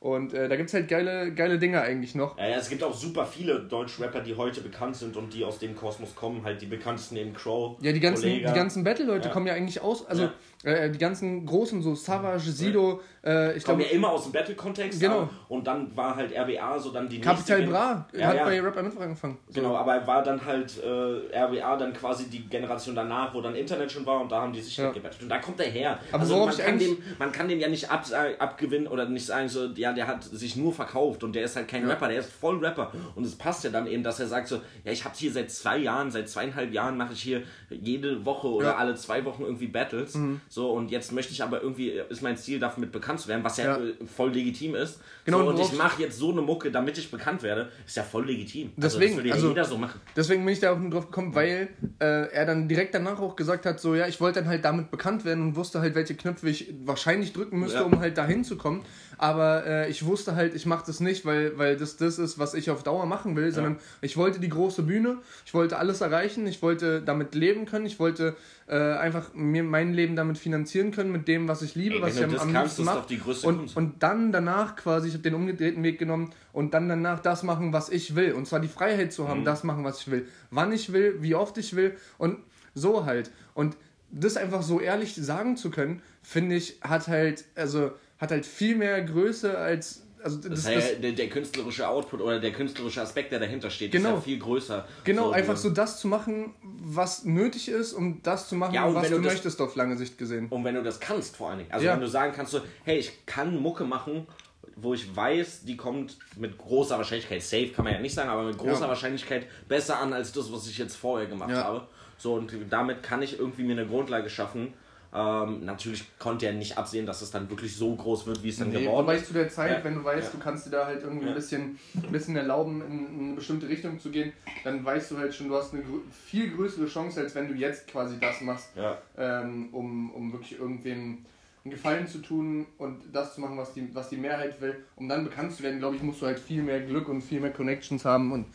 Und äh, da gibt es halt geile, geile Dinge eigentlich noch. Ja, ja, es gibt auch super viele Deutsch-Rapper, die heute bekannt sind und die aus dem Kosmos kommen. Halt die bekanntesten eben Crow. Ja, die ganzen, Kollega. die ganzen Battle-Leute Ja. kommen ja eigentlich aus, also äh, die ganzen großen, so Savage, Sido, äh, ich kommen glaube, ja immer aus dem Battle-Kontext. Genau. Und dann war halt RBA so dann die Capital nächste Bra Ja, hat bei Rap am angefangen. So. Genau, aber er war dann halt äh, RBA dann quasi die Generation danach, wo dann Internet schon war und da haben die sich Ja. halt gebettelt. Und da kommt er her. Aber also man kann, eigentlich- dem, man kann dem ja nicht ab, abgewinnen oder nicht sagen, so, ja, der hat sich nur verkauft und der ist halt kein Ja. Rapper, der ist voll Rapper. Und es passt ja dann eben, dass er sagt so, ja, ich habe hier seit zwei Jahren, seit zweieinhalb Jahren mache ich hier jede Woche oder Ja. Mhm. alle zwei Wochen irgendwie Battles. So, und jetzt möchte ich aber irgendwie, ist mein Ziel, damit bekannt zu werden, was ja, Ja. äh, voll legitim ist. Genau, so, und ich mache jetzt so eine Mucke, damit ich bekannt werde, ist ja voll legitim. Deswegen, also, das würde ja also- jeder so machen. Deswegen bin ich da auch nur drauf gekommen, weil äh, er dann direkt danach auch gesagt hat, so ja, ich wollte dann halt damit bekannt werden und wusste halt, welche Knöpfe ich wahrscheinlich drücken müsste, Ja. um halt dahin zu kommen. Aber äh, ich wusste halt, ich mache das nicht, weil, weil das das ist, was ich auf Dauer machen will, sondern ich wollte die große Bühne, ich wollte alles erreichen, ich wollte damit leben können, ich wollte äh, einfach mir mein Leben damit finanzieren können, mit dem, was ich liebe, Ey, was ich am, am kannst, liebsten mache. Und, Kunst. und dann danach quasi, ich habe den umgedrehten Weg genommen und dann danach das machen, was ich will. Und zwar die Freiheit zu Mhm. haben, das machen, was ich will. Wann ich will, wie oft ich will und so halt. Und das einfach so ehrlich sagen zu können, finde ich, hat halt, also, hat halt viel mehr Größe als. Also das, Das das, ist ja der, künstlerische Output oder der künstlerische Aspekt, der dahinter steht, Genau. ist ja viel größer. genau, So, einfach so das zu machen, was nötig ist, um das zu machen, Ja, was du du das- möchtest auf lange Sicht gesehen. Und wenn du das kannst, vor allen Dingen. Also Ja. wenn du sagen kannst, so, hey, ich kann Mucke machen, wo ich weiß, die kommt mit großer Wahrscheinlichkeit, safe kann man ja nicht sagen, aber mit großer Ja. Wahrscheinlichkeit besser an als das, was ich jetzt vorher gemacht Ja. habe. So, und damit kann ich irgendwie mir eine Grundlage schaffen. Ähm, natürlich konnte er nicht absehen, dass es dann wirklich so groß wird, wie es dann Nee, geworden ist. zu der Zeit, Ja. wenn du weißt, Ja. du kannst dir da halt irgendwie ein, bisschen, ein bisschen erlauben, in, in eine bestimmte Richtung zu gehen, dann weißt du halt schon, du hast eine viel größere Chance, als wenn du jetzt quasi das machst, Ja. ähm, um, um wirklich irgendwem einen Gefallen zu tun und das zu machen, was die, was die Mehrheit will. Um dann bekannt zu werden, glaube ich, musst du halt viel mehr Glück und viel mehr Connections haben und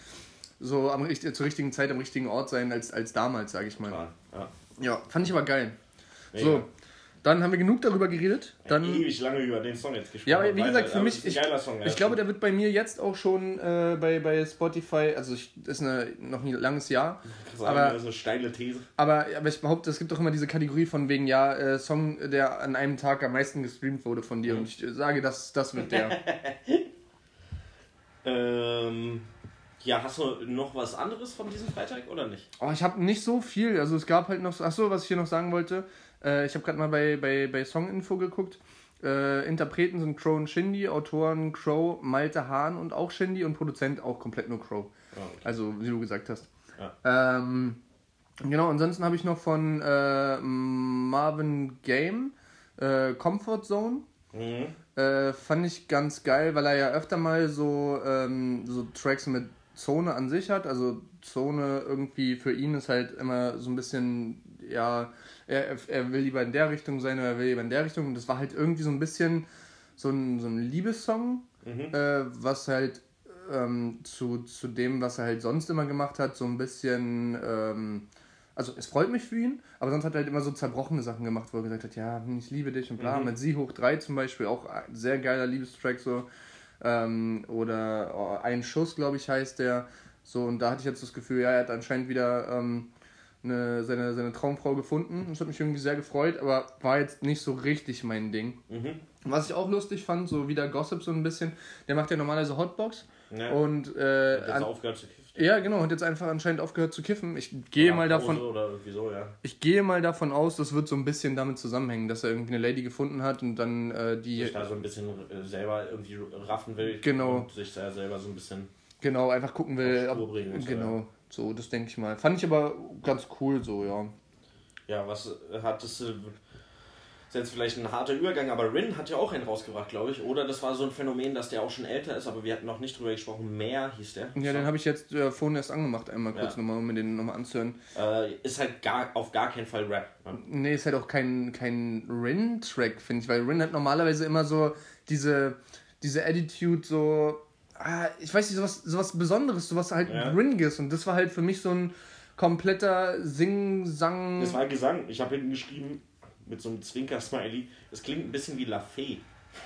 so am, zur richtigen Zeit am richtigen Ort sein als, als damals, sage ich mal. Ja. Ja. Ja, fand ich aber geil. Mega. So, dann haben wir genug darüber geredet. Dann ewig lange über den Song jetzt gesprochen. Ja, aber wie gesagt, für mich, ich, Song, ja. ich glaube, der wird bei mir jetzt auch schon äh, bei, bei Spotify, also ich, das ist eine, noch ein langes Jahr, Sagen, aber, also steile These. aber, aber ich behaupte, es gibt auch immer diese Kategorie von wegen, ja, äh, Song, der an einem Tag am meisten gestreamt wurde von dir und ich sage, das, das wird der. Ähm, ja, hast du noch was anderes von diesem Freitag oder nicht? Oh, ich habe nicht so viel, also es gab halt noch, so- ach so, was ich hier noch sagen wollte, äh, ich habe gerade mal bei, bei, bei Songinfo geguckt, äh, Interpreten sind Crow und Shindy, Autoren Crow, Malte Hahn und auch Shindy und Produzent auch komplett nur Crow. Ja, okay. Also, wie du gesagt hast. Ähm, genau, ansonsten habe ich noch von äh, Marvin Game Äh, Comfort Zone. Mhm. Äh, fand ich ganz geil, weil er ja öfter mal so, ähm, so Tracks mit Zone an sich hat. Also Zone irgendwie für ihn ist halt immer so ein bisschen, ja, er, er will lieber in der Richtung sein oder er will lieber in der Richtung. Und das war halt irgendwie so ein bisschen so ein, so ein Liebessong, äh, was halt ähm, zu, zu dem, was er halt sonst immer gemacht hat, so ein bisschen, ähm, also es freut mich für ihn, aber sonst hat er halt immer so zerbrochene Sachen gemacht, wo er gesagt hat, ja, hm, ich liebe dich und bla. Mit Sie hoch 3 zum Beispiel, auch ein sehr geiler Liebestrack so. Ähm, oder oh, Ein Schuss, glaube ich, heißt der. So, und da hatte ich jetzt das Gefühl, ja, er hat anscheinend wieder ähm, eine, seine, seine Traumfrau gefunden. Das hat mich irgendwie sehr gefreut, aber war jetzt nicht so richtig mein Ding. Mhm. Was ich auch lustig fand, so wieder Gossip so ein bisschen, der macht ja normalerweise Hotbox. Ja. Und äh, Hat jetzt aufgehört zu kiffen. ja, genau, hat jetzt einfach anscheinend aufgehört zu kiffen. Ich gehe mal davon, so, ja. ich gehe mal davon aus, das wird so ein bisschen damit zusammenhängen, dass er irgendwie eine Lady gefunden hat und dann äh, die Sich da so ein bisschen äh, selber irgendwie raffen will. Genau. Und sich da selber so ein bisschen. genau einfach gucken will. Spur bringen und genau, so das denke ich mal. Fand ich aber ganz cool so, ja. Ja, was hattest du. Ist jetzt vielleicht ein harter Übergang, aber Rin hat ja auch einen rausgebracht, glaube ich. Oder das war so ein Phänomen, dass der auch schon älter ist, aber wir hatten noch nicht drüber gesprochen. Mehr hieß der. Ja, den habe ich jetzt äh, vorhin erst angemacht, einmal kurz Ja. nochmal, um mir den nochmal anzuhören. Äh, ist halt gar, auf gar keinen Fall Rap. ne? Nee, ist halt auch kein, kein Rin-Track, finde ich, weil Rin hat normalerweise immer so diese, diese Attitude, so, ich weiß nicht, sowas, sowas Besonderes, sowas halt Ja. Ringiges und das war halt für mich so ein kompletter Sing-Sang. Das war Gesang. Ich habe hinten geschrieben mit so einem Zwinker-Smiley. Das klingt ein bisschen wie La Fee.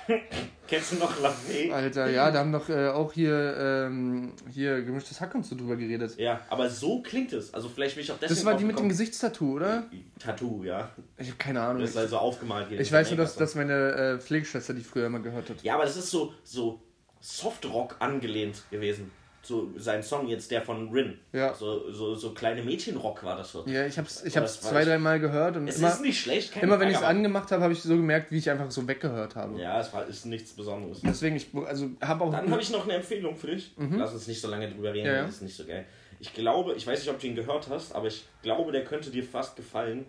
Kennst du noch La Fee? Alter, ja, da haben doch äh, auch hier, ähm, hier gemischtes Hack und so drüber geredet. Ja, aber so klingt es. Also vielleicht bin ich auch deswegen Das war die mit dem. Gesichtstattoo, oder? Tattoo, ja. Ich habe keine Ahnung. Das ist also aufgemalt hier. Ich weiß nur, dass, dass meine äh, Pflegeschwester die früher immer gehört hat. Ja, aber das ist so, so Softrock angelehnt gewesen. So sein Song jetzt, der von Rin. Ja. So, so, so kleine Mädchenrock war das so. Ja, ich hab's, ich hab's zwei, dreimal gehört und Es immer, ist nicht schlecht, keine immer wenn ich es angemacht habe, habe ich so gemerkt, wie ich einfach so weggehört habe. Ja, es war, ist nichts Besonderes. Deswegen, ich also habe auch. Dann habe ich noch eine Empfehlung für dich. Lass uns nicht so lange drüber reden, Mhm. Ja, ja. das ist nicht so geil. Ich glaube, ich weiß nicht, ob du ihn gehört hast, aber ich glaube, der könnte dir fast gefallen.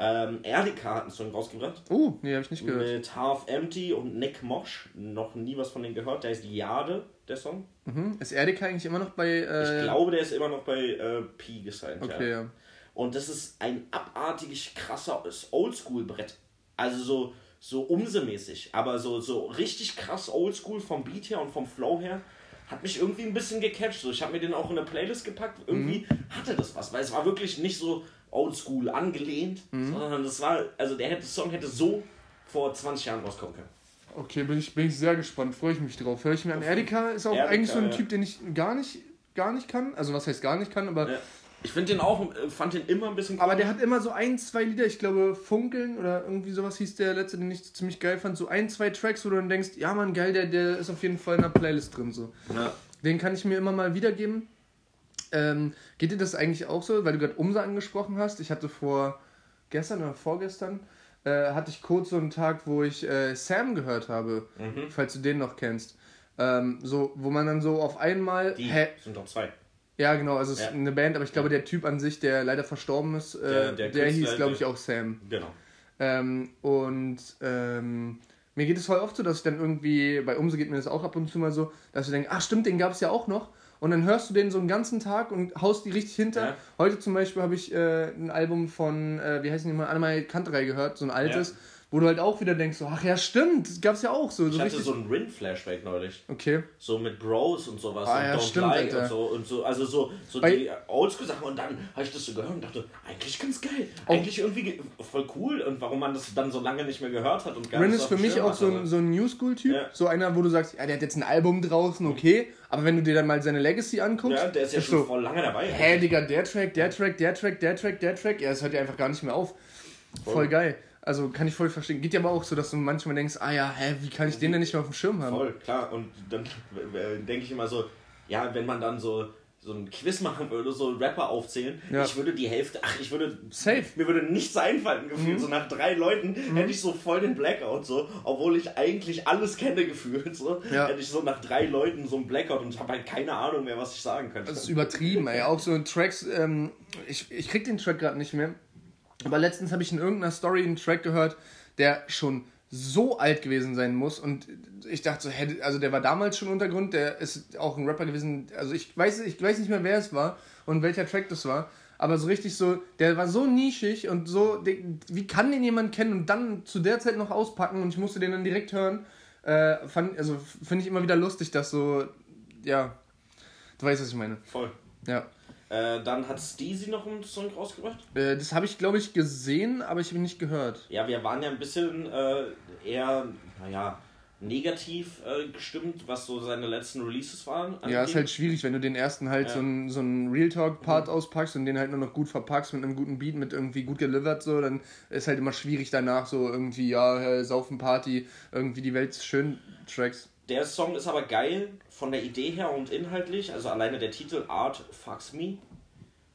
Ähm, Erdika hat einen Song rausgebracht. Oh, nee, habe ich nicht gehört. Mit Half Empty und Nick Mosch. Noch nie was von denen gehört. Der heißt Jade, der Song. Mhm. Ist Erdika eigentlich immer noch bei. Äh, Ich glaube, der ist immer noch bei äh, Pi gesigned. Okay, ja. ja. Und das ist ein abartig krasser Oldschool-Brett. Also so, so umsemäßig, aber so, so richtig krass Oldschool vom Beat her und vom Flow her. Hat mich irgendwie ein bisschen gecatcht. So, ich habe mir den auch in eine Playlist gepackt. Irgendwie Mhm. hatte das was, weil es war wirklich nicht so Oldschool angelehnt, Mhm. sondern das war, also der hätte, Song hätte so vor 20 Jahren rauskommen können. Okay, bin ich, bin ich sehr gespannt, freue ich mich drauf. Höre ich mir an. Erdika ist auch Erdika, eigentlich so ein ja. Typ, den ich gar nicht, gar nicht kann. Also, was heißt gar nicht kann, aber. Ja. Ich finde den auch, äh, fand den immer ein bisschen Aber der hat immer so ein, zwei Lieder, ich glaube Funkeln oder irgendwie sowas hieß der letzte, den ich ziemlich geil fand. So ein, zwei Tracks, wo du dann denkst, ja man, geil, der, der ist auf jeden Fall in der Playlist drin. So. Ja. Den kann ich mir immer mal wiedergeben. Ähm, geht dir das eigentlich auch so, weil du gerade Umsa angesprochen hast? Ich hatte vor gestern oder vorgestern, äh, hatte ich kurz so einen Tag, wo ich äh, Sam gehört habe, Mhm. falls du den noch kennst. Ähm, so, wo man dann so auf einmal. Die Hä? sind doch zwei. Ja, genau, also es ist Ja. eine Band, aber ich glaube, der Typ an sich, der leider verstorben ist, äh, Der- der, der hieß, glaube ich, auch Sam. Genau. Ähm, und ähm, mir geht es voll oft so, dass ich dann irgendwie, bei Umso geht mir das auch ab und zu mal so, dass ich denke, ach stimmt, den gab es ja auch noch. Und dann hörst du den so einen ganzen Tag und haust die richtig hinter. Ja. Heute zum Beispiel habe ich äh, ein Album von, äh, wie heißt die mal, Annemarie Kanterei gehört, so ein altes, Ja. Wo du halt auch wieder denkst, so, ach ja stimmt, das gab es ja auch so. so Ich hatte richtig. so einen Rin-Flashback neulich. okay. So mit Bros und sowas Ah, und ja, Don't stimmt, Lie Alter. und so und so. Also so, so die Oldschool-Sachen und dann habe ich das so gehört und dachte, eigentlich ganz geil. Auch- Eigentlich irgendwie ge- voll cool und warum man das dann so lange nicht mehr gehört hat und gar Rin ist für mich auch so ein, so ein New School-Typ. Ja. So einer, wo du sagst, ja, der hat jetzt ein Album draußen, okay. Aber wenn du dir dann mal seine Legacy anguckst, Ja, der ist ja schon so, voll lange dabei. hä, Digga, der Track, der Track, der Track, der Track, der Track. Ja, das hört ja einfach gar nicht mehr auf. Voll, geil. Also kann ich voll verstehen. Geht ja aber auch so, dass du manchmal denkst, ah ja, hä, wie kann ich den denn nicht mehr auf dem Schirm haben? Voll, klar. Und dann denke ich immer so, ja, wenn man dann so so ein Quiz machen würde, so Rapper aufzählen, Ja. ich würde die Hälfte, ach, ich würde, Safe. mir würde nichts einfallen gefühlt. Mhm. So nach drei Leuten hätte ich so voll den Blackout, so, obwohl ich eigentlich alles kenne gefühlt, so, Ja. hätte ich so nach drei Leuten so einen Blackout und ich habe halt keine Ahnung mehr, was ich sagen könnte. Das ist übertrieben, ey. Auch so Tracks, ähm, ich, ich krieg den Track gerade nicht mehr. Aber letztens habe ich in irgendeiner Story einen Track gehört, der schon so alt gewesen sein muss. Und ich dachte so, hä, also der war damals schon Untergrund, der ist auch ein Rapper gewesen. Also ich weiß, ich weiß nicht mehr, wer es war und welcher Track das war. Aber so richtig so, der war so nischig und so, wie kann den jemand kennen und dann zu der Zeit noch auspacken und ich musste den dann direkt hören. Äh, fand, also finde ich immer wieder lustig, dass so, ja, du weißt, was ich meine. Voll. Ja. Äh, dann hat Steezy noch einen Song rausgebracht. Äh, das habe ich, glaube ich, gesehen, aber ich habe ihn nicht gehört. Ja, wir waren ja ein bisschen äh, eher, naja, negativ äh, gestimmt, was so seine letzten Releases waren. Ja, ist halt schwierig, wenn du den ersten halt Ja. so einen so Real Talk-Part auspackst und den halt nur noch gut verpackst mit einem guten Beat, mit irgendwie gut delivered, so, dann ist halt immer schwierig danach so irgendwie, ja, Saufen Party, irgendwie die Welt schön Tracks. Der Song ist aber geil von der Idee her und inhaltlich. Also alleine der Titel Art Fucks Me.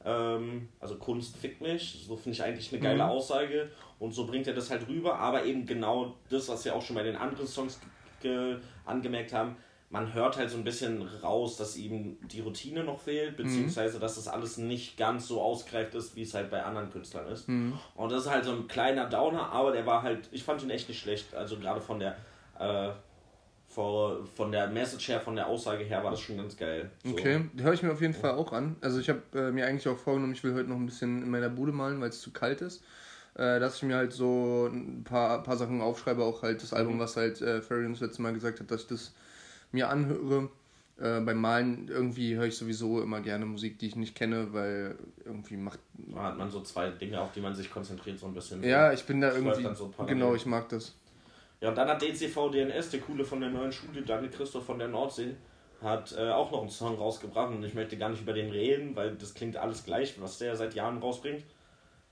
Ähm, also Kunst fickt mich. So finde ich eigentlich eine geile Mhm. Aussage. Und so bringt er das halt rüber. Aber eben genau das, was wir auch schon bei den anderen Songs ge- angemerkt haben. Man hört halt so ein bisschen raus, dass ihm die Routine noch fehlt, beziehungsweise dass das alles nicht ganz so ausgereift ist, wie es halt bei anderen Künstlern ist. Und das ist halt so ein kleiner Downer, aber der war halt, ich fand ihn echt nicht schlecht. Also gerade von der äh, vor, von der Message her, von der Aussage her war das schon ganz geil. So. Okay, die höre ich mir auf jeden Fall auch an. Also ich habe äh, mir eigentlich auch vorgenommen, ich will heute noch ein bisschen in meiner Bude malen, weil es zu kalt ist. Äh, dass ich mir halt so ein paar, paar Sachen aufschreibe, auch halt das Album, was halt äh, Ferry uns letztes Mal gesagt hat, dass ich das mir anhöre. Äh, beim Malen irgendwie höre ich sowieso immer gerne Musik, die ich nicht kenne, weil irgendwie macht. Da hat man so zwei Dinge, auf die man sich konzentriert, so ein bisschen. Ja, ich bin da irgendwie. so genau, ich mag das. Ja, und dann hat DCV DNS, der Coole von der neuen Schule, Daniel Christoph von der Nordsee, hat äh, auch noch einen Song rausgebracht und ich möchte gar nicht über den reden, weil das klingt alles gleich, was der seit Jahren rausbringt.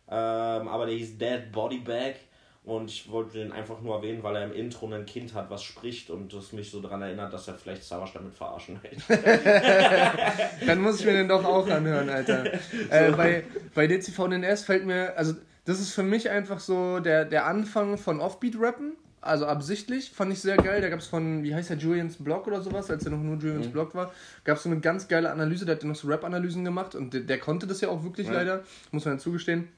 Ähm, aber der hieß Dead Body Bag und ich wollte den einfach nur erwähnen, weil er im Intro ein Kind hat, was spricht und das mich so daran erinnert, dass er vielleicht Savage damit verarschen will. Dann muss ich mir den doch auch anhören, Alter. Äh, bei, bei DCVDNS fällt mir, also das ist für mich einfach so der, der Anfang von Offbeat-Rappen. Also absichtlich, fand ich sehr geil. Da gab es von, wie heißt der, Julians Blog oder sowas, als er noch nur Julians Blog war, gab es so eine ganz geile Analyse, der hat ja noch so Rap-Analysen gemacht und der, der konnte das ja auch wirklich Ja. leider, muss man zugestehen.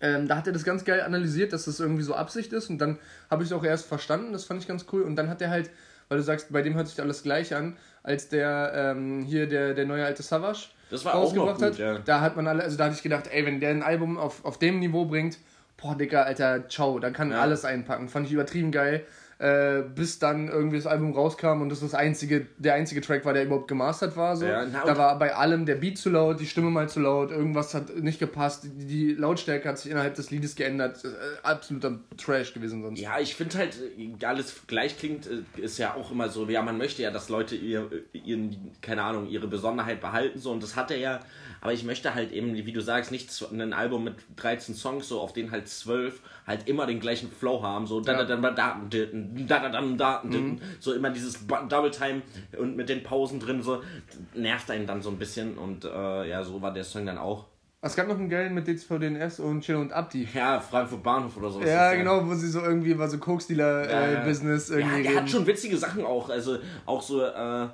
Ähm, da hat er das ganz geil analysiert, dass das irgendwie so Absicht ist und dann habe ich es auch erst verstanden, das fand ich ganz cool und dann hat er halt, weil du sagst, bei dem hört sich alles gleich an, als der ähm, hier der, der neue alte Savage Das war auch noch rausgebracht gut, hat, ja. da hat man alle, also da hatte ich gedacht, ey, wenn der ein Album auf, auf dem Niveau bringt, boah, Digga, Alter, ciao, dann kann Ja. alles einpacken. Fand ich übertrieben geil. Äh, bis dann irgendwie das Album rauskam und das das einzige, der einzige Track war, der überhaupt gemastert war. So. Ja, da war bei allem der Beat zu laut, die Stimme mal zu laut, irgendwas hat nicht gepasst, die, die Lautstärke hat sich innerhalb des Liedes geändert. Äh, absoluter Trash gewesen sonst. Ja, ich finde halt, äh, alles gleich klingt, äh, ist ja auch immer so, ja, man möchte ja, dass Leute ihr, ihren, keine Ahnung, ihre Besonderheit behalten, so, und das hat er ja, aber ich möchte halt eben, wie du sagst, nicht ein Album mit 13 Songs, so, auf denen halt 12 halt immer den gleichen Flow haben, so mhm. so immer dieses Double Time und mit den Pausen drin so nervt einen dann so ein bisschen und äh, ja, so war der Song dann auch. Es gab noch einen geilen mit DVDNS und Chill und Abdi. Ja, Frankfurt Bahnhof oder sowas. Ja, genau, wo sie so irgendwie über so Koksdealer-Business ja, äh, Business irgendwie. Ja, der reden. hat schon witzige Sachen auch. Also auch so, äh,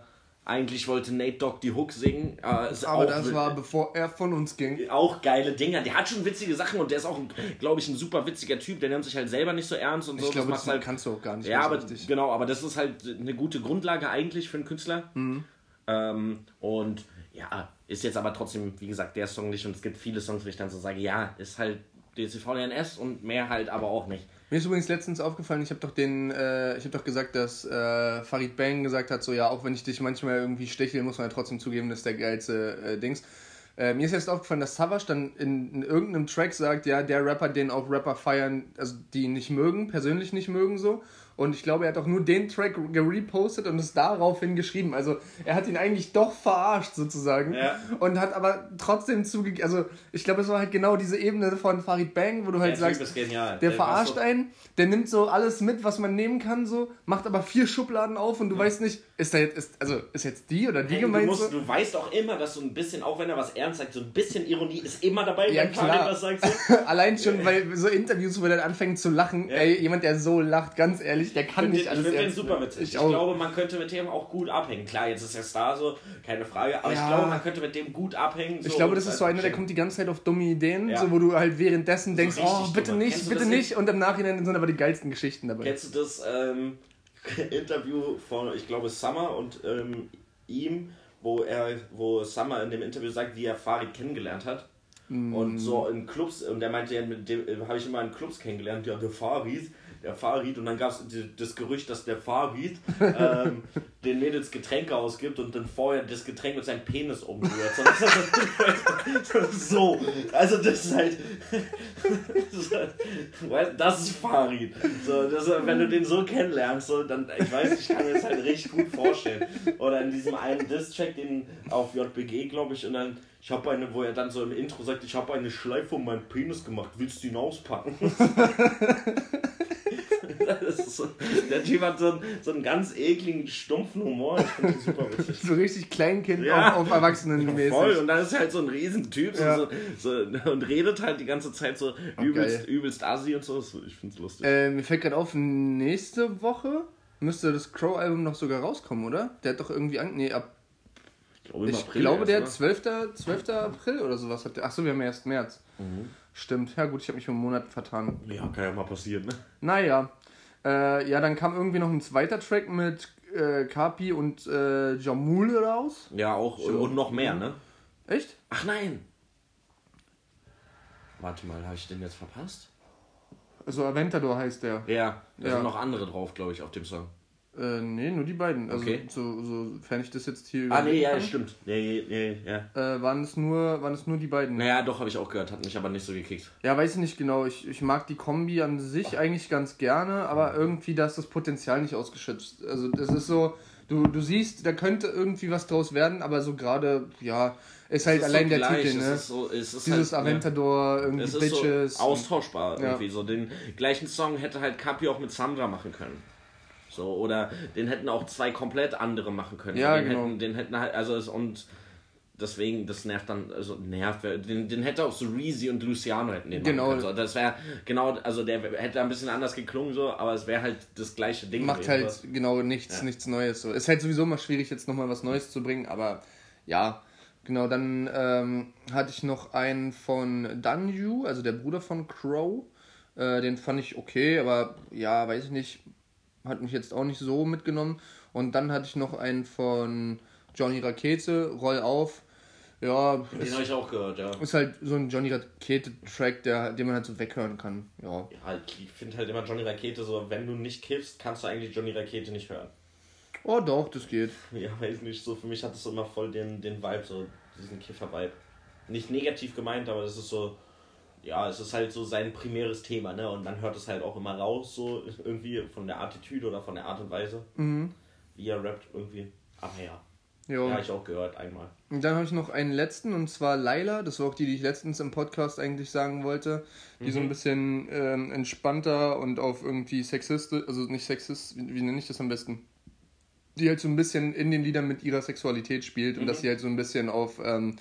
eigentlich wollte Nate Dogg die Hook singen. Äh, Aber das war bevor er von uns ging. auch geile Dinger. Der hat schon witzige Sachen und der ist auch, glaube ich, ein super witziger Typ. Der nimmt sich halt selber nicht so ernst und so. Ich glaube, das das halt. kannst du auch gar nicht. Ja, aber richtig. genau, aber das ist halt eine gute Grundlage eigentlich für einen Künstler. Mhm. Ähm, und ja, ist jetzt aber trotzdem, wie gesagt, der Song nicht. Und es gibt viele Songs, wo ich dann so sage, ja, ist halt DCVDNS und mehr halt aber auch nicht. Mir ist übrigens letztens aufgefallen, ich habe doch den, äh, ich habe doch gesagt, dass äh, Farid Bang gesagt hat, so ja, auch wenn ich dich manchmal irgendwie stechel, muss man ja trotzdem zugeben, das ist der geilste äh, Dings. Äh, mir ist jetzt aufgefallen, dass Savage dann in, in irgendeinem Track sagt, ja, der Rapper, den auch Rapper feiern, also die ihn nicht mögen, persönlich nicht mögen so. Und ich glaube, er hat auch nur den Track gerepostet und es daraufhin geschrieben. Also er hat ihn eigentlich doch verarscht sozusagen. Ja. Und hat aber trotzdem zugegeben, also ich glaube, es war halt genau diese Ebene von Farid Bang, wo du halt Der sagst, der war verarscht so- einen, der nimmt so alles mit, was man nehmen kann, so, macht aber vier Schubladen auf und du weißt nicht, ist da jetzt, ist, also ist jetzt die oder die Hey, du, gemeint musst, so? du weißt auch immer, dass so ein bisschen, auch wenn er was ernst sagt, so ein bisschen Ironie ist immer dabei, Ja, wenn Farid was sagt. So. Allein schon, weil so Interviews, wo er dann anfängt zu lachen, Ja. ey, jemand, der so lacht, ganz ehrlich, nicht, der kann find nicht alles Ich finde den super witzig. Ich Ich, glaube, man könnte mit dem auch gut abhängen. Klar, jetzt ist er Star so, keine Frage. Aber Ja. ich glaube, man könnte mit dem gut abhängen. So, Ich glaube, das ist so halt einer, der kommt die ganze Zeit auf dumme Ideen, Ja. so, wo du halt währenddessen denkst, richtig oh, bitte dumme. nicht, bitte nicht. Und im Nachhinein sind aber die geilsten Geschichten dabei. Kennst du das ähm, Interview von, ich glaube, Summer und ähm, ihm, wo er, wo Summer in dem Interview sagt, wie er Farid kennengelernt hat? Und so in Clubs, und er meinte ja, mit dem äh, habe ich immer in Clubs kennengelernt, ja, der Farid, der Farid, und dann gab es das Gerücht, dass der Farid ähm, den Mädels Getränke ausgibt und dann vorher das Getränk mit seinem Penis umrührt. So, so, also das ist halt, das ist, halt- weißt, das ist Farid. So, das, wenn du den so kennenlernst, so, dann, ich weiß, ich kann mir das halt richtig gut vorstellen. Oder in diesem einen Diss-Track, den auf JBG, glaube ich, und dann, ich habe eine, wo er dann so im Intro sagt, ich habe eine Schleife um meinen Penis gemacht, willst du ihn auspacken? das ist so, der Typ hat so einen, so einen ganz ekligen, stumpfen Humor. Ich finde den super witzig. So richtig Kleinkind Ja. auf, auf Erwachsenen mäßig. Voll, und dann ist er halt so ein Riesentyp Ja. so, so, und redet halt die ganze Zeit so übelst, übelst assi und so. Ich find's lustig. Äh, mir fällt gerade auf, nächste Woche müsste das Crow-Album noch sogar rauskommen, oder? Der hat doch irgendwie an. Nee, ab. Glaube, Ich April glaube, der erst, 12. 12. April oder sowas hat der. Achso, wir haben ja erst März. Mhm. Stimmt. Ja, gut, ich habe mich um einen Monat vertan. Ja, kann ja mal passieren, ne? Naja. Äh, ja, dann kam irgendwie noch ein zweiter Track mit äh, Kapi und äh, Jamul raus. Ja, auch. Und, und noch mehr, ne? Echt? Ach nein! Warte mal, habe ich den jetzt verpasst? Also Aventador heißt der. Ja, da Ja. sind noch andere drauf, glaube ich, auf dem Song. Äh, nee, nur die beiden. Also, Okay. so, sofern ich das jetzt hier Ah, nee, ja, kann, stimmt. Nee, nee, ja. Äh, waren, es nur, waren es nur die beiden. Naja, doch, habe ich auch gehört, hat mich aber nicht so gekickt. Ja, weiß ich nicht genau. Ich, ich mag die Kombi an sich eigentlich ganz gerne, aber irgendwie da ist das Potenzial nicht ausgeschöpft. Also das ist so, du, du siehst, da könnte irgendwie was draus werden, aber so gerade, ja, ist halt Es ist allein so der gleich, Titel, es ne? ist so, es ist Dieses halt, ne? Aventador, irgendwie Es ist Bitches. so austauschbar Ja. irgendwie. So den gleichen Song hätte halt Capi auch mit Sandra machen können. So, oder den hätten auch zwei komplett andere machen können. Ja, den genau. Hätten, den hätten halt, also es, und deswegen, das nervt dann, also nervt, den, den hätte auch so Reezy und Luciano hätten den Genau. machen können. So, das wäre, genau, also der hätte ein bisschen anders geklungen, so, aber es wäre halt das gleiche Ding. macht halt so. genau nichts, Ja. nichts Neues. So. Ist halt sowieso mal schwierig, jetzt nochmal was Neues zu bringen, aber ja, genau. Dann ähm, hatte ich noch einen von Danju, also der Bruder von Crow. Äh, den fand ich okay, aber ja, weiß ich nicht, hat mich jetzt auch nicht so mitgenommen. Und dann hatte ich noch einen von Johnny Rakete, Roll auf. Ja, Den habe ich auch gehört, ja. ist halt so ein Johnny Rakete-Track, der, den man halt so weghören kann. Ja. Ja, ich finde halt immer Johnny Rakete so, wenn du nicht kiffst, kannst du eigentlich Johnny Rakete nicht hören. Oh doch, das geht. Ja, weiß nicht, so für mich hat es so immer voll den, den Vibe, so diesen Kiffer-Vibe. Nicht negativ gemeint, aber das ist so, ja, es ist halt so sein primäres Thema, ne? Und man hört es halt auch immer raus, so irgendwie von der Attitüde oder von der Art und Weise, wie er rappt irgendwie. Aber ja, Jo. ja, ich auch gehört einmal. Und dann habe ich noch einen letzten und zwar Laila. Das war auch die, die ich letztens im Podcast eigentlich sagen wollte. Die so ein bisschen ähm, entspannter und auf irgendwie sexistisch, also nicht sexist, wie, wie nenne ich das am besten? Die halt so ein bisschen in den Liedern mit ihrer Sexualität spielt und dass sie halt so ein bisschen auf, ähm,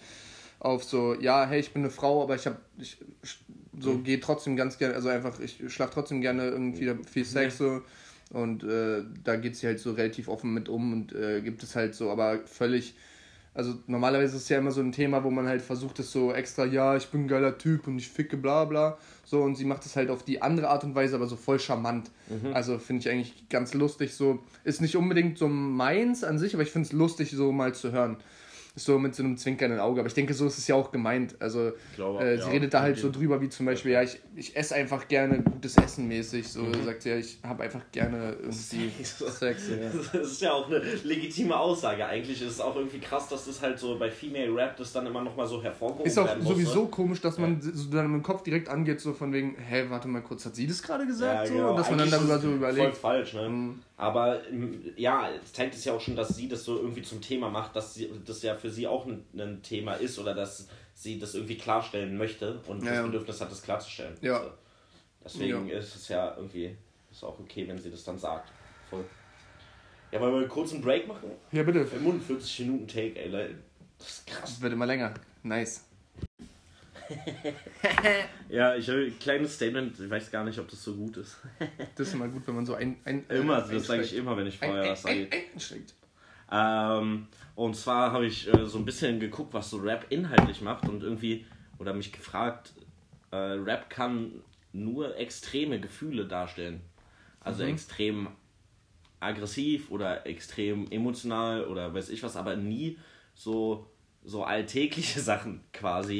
auf so, ja, hey, ich bin eine Frau, aber ich habe, ich so gehe trotzdem ganz gerne, also einfach, ich schlag trotzdem gerne irgendwie viel Sex so. Und äh, da geht sie halt so relativ offen mit um und äh, gibt es halt so, aber völlig. Also normalerweise ist es ja immer so ein Thema, wo man halt versucht, es so extra, ja, ich bin ein geiler Typ und ich ficke bla bla. So, und sie macht es halt auf die andere Art und Weise, aber so voll charmant. Also finde ich eigentlich ganz lustig. So, ist nicht unbedingt so meins an sich, aber ich finde es lustig, so mal zu hören. So mit so einem zwinkernden Auge. Aber ich denke, so ist es ja auch gemeint. Also glaube, äh, sie ja, redet da halt so drüber, wie zum Beispiel, ja, ich, ich esse einfach gerne gutes Essen mäßig. So sagt sie ja, ich habe einfach gerne irgendwie Sex. ja. Das ist ja auch eine legitime Aussage. Eigentlich ist es auch irgendwie krass, dass das halt so bei Female Rap das dann immer nochmal so hervorgehoben Ist auch werden muss, sowieso ne? komisch, dass man so dann im Kopf direkt angeht, so von wegen, hä, warte mal kurz, hat sie das gerade gesagt? so? genau. Und dass man dann Eigentlich darüber so überlegt. Voll falsch, ne? Aber ähm, ja, es zeigt es ja auch schon, dass sie das so irgendwie zum Thema macht, dass sie, das ja für sie auch ein, ein Thema ist oder dass sie das irgendwie klarstellen möchte und Ja, das ja. Bedürfnis hat, das klarzustellen. Ja. Also, deswegen ist es ja irgendwie ist auch okay, wenn sie das dann sagt. Voll. Ja, wollen wir einen Break machen? Ja, bitte. 45 Minuten Take, ey, Leute. Das ist krass. Das wird immer länger. Nice. ja, ich habe ein kleines Statement, ich weiß gar nicht, ob das so gut ist. Das ist immer gut, wenn man so ein. ein immer, äh, das sage ich immer, wenn ich vorher ein, was sage. Ähm, und zwar habe ich äh, so ein bisschen geguckt, was so Rap inhaltlich macht und irgendwie, oder mich gefragt, äh, Rap kann nur extreme Gefühle darstellen. Also extrem aggressiv oder extrem emotional oder weiß ich was, aber nie so, so alltägliche Sachen quasi.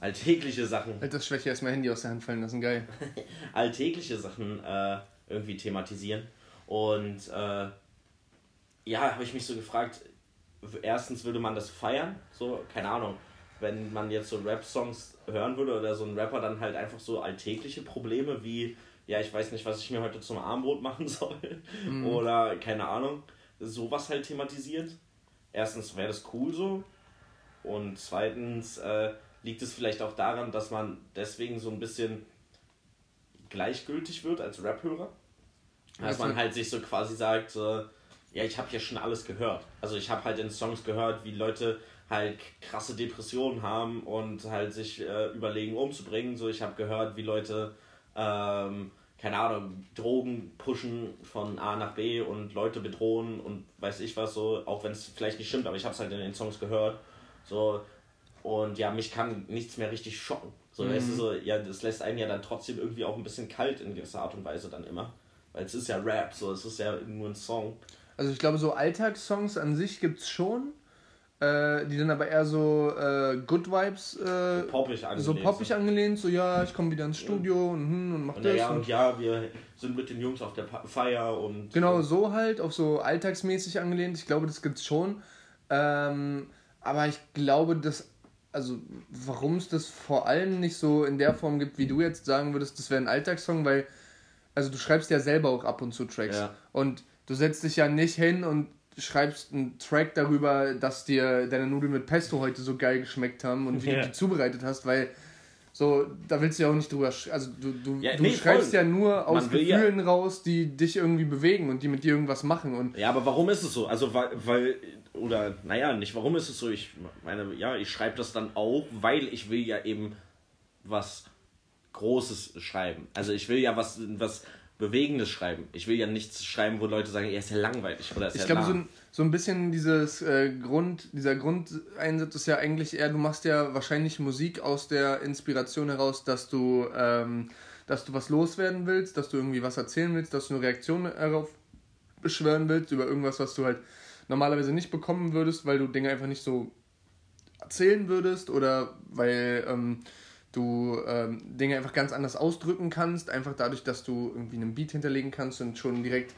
Alltägliche Sachen Altersschwäche erstmal Handy aus der Hand fallen lassen, geil. alltägliche Sachen äh, irgendwie thematisieren. Und äh, ja, habe ich mich so gefragt, erstens würde man das feiern, so, keine Ahnung, wenn man jetzt so Rap-Songs hören würde oder so ein Rapper dann halt einfach so alltägliche Probleme wie, ja, ich weiß nicht, was ich mir heute zum Armbrot machen soll oder keine Ahnung, sowas halt thematisiert. Erstens wäre das cool so und zweitens äh, liegt es vielleicht auch daran, dass man deswegen so ein bisschen gleichgültig wird als Rap-Hörer. Dass Also- man halt sich so quasi sagt, so, ja, ich habe ja schon alles gehört. Also ich habe halt in Songs gehört, wie Leute halt krasse Depressionen haben und halt sich äh, überlegen umzubringen. So, ich habe gehört, wie Leute, ähm, keine Ahnung, Drogen pushen von A nach B und Leute bedrohen und weiß ich was so, auch wenn es vielleicht nicht stimmt, aber ich habe es halt in den Songs gehört. So, und ja, mich kann nichts mehr richtig schocken. So, weißt du, so, ja, das lässt einen ja dann trotzdem irgendwie auch ein bisschen kalt in gewisser Art und Weise dann immer. Weil es ist ja Rap, so, es ist ja nur ein Song. Also ich glaube, so Alltagssongs an sich gibt's schon. Äh, die dann aber eher so äh, Good Vibes, äh, Poppig angelehnt. so poppig angelehnt, so ja, ich komme wieder ins Studio und, hm, und mach Und das. ja, und und ja, wir sind mit den Jungs auf der Feier und. Genau, so halt, auf so alltagsmäßig angelehnt. Ich glaube, das gibt's schon. Ähm, aber ich glaube, dass, also, warum es das vor allem nicht so in der Form gibt, wie du jetzt sagen würdest, das wäre ein Alltagssong, weil, also du schreibst ja selber auch ab und zu Tracks. Ja. Und du setzt dich ja nicht hin und schreibst einen Track darüber, dass dir deine Nudeln mit Pesto heute so geil geschmeckt haben und wie Ja. du die zubereitet hast, weil so, da willst du ja auch nicht drüber, also du, du, Ja, du nee, schreibst voll. ja nur aus Man will ja- Gefühlen raus, die dich irgendwie bewegen und die mit dir irgendwas machen und Ja, aber warum ist es so? Also, weil, weil oder, naja, nicht warum ist es so? Ich meine, ja, ich schreibe das dann auch, weil ich will ja eben was Großes schreiben. Also, ich will ja was, was Bewegendes schreiben. Ich will ja nichts schreiben, wo Leute sagen, ja, ist ja langweilig oder ist Ich ja glaube, so ein, so ein bisschen dieses äh, Grund, dieser Grundeinsatz ist ja eigentlich eher, du machst ja wahrscheinlich Musik aus der Inspiration heraus, dass du, ähm, dass du was loswerden willst, dass du irgendwie was erzählen willst, dass du eine Reaktion darauf beschwören willst, über irgendwas, was du halt normalerweise nicht bekommen würdest, weil du Dinge einfach nicht so erzählen würdest oder weil ähm, du ähm, Dinge einfach ganz anders ausdrücken kannst, einfach dadurch, dass du irgendwie einen Beat hinterlegen kannst und schon direkt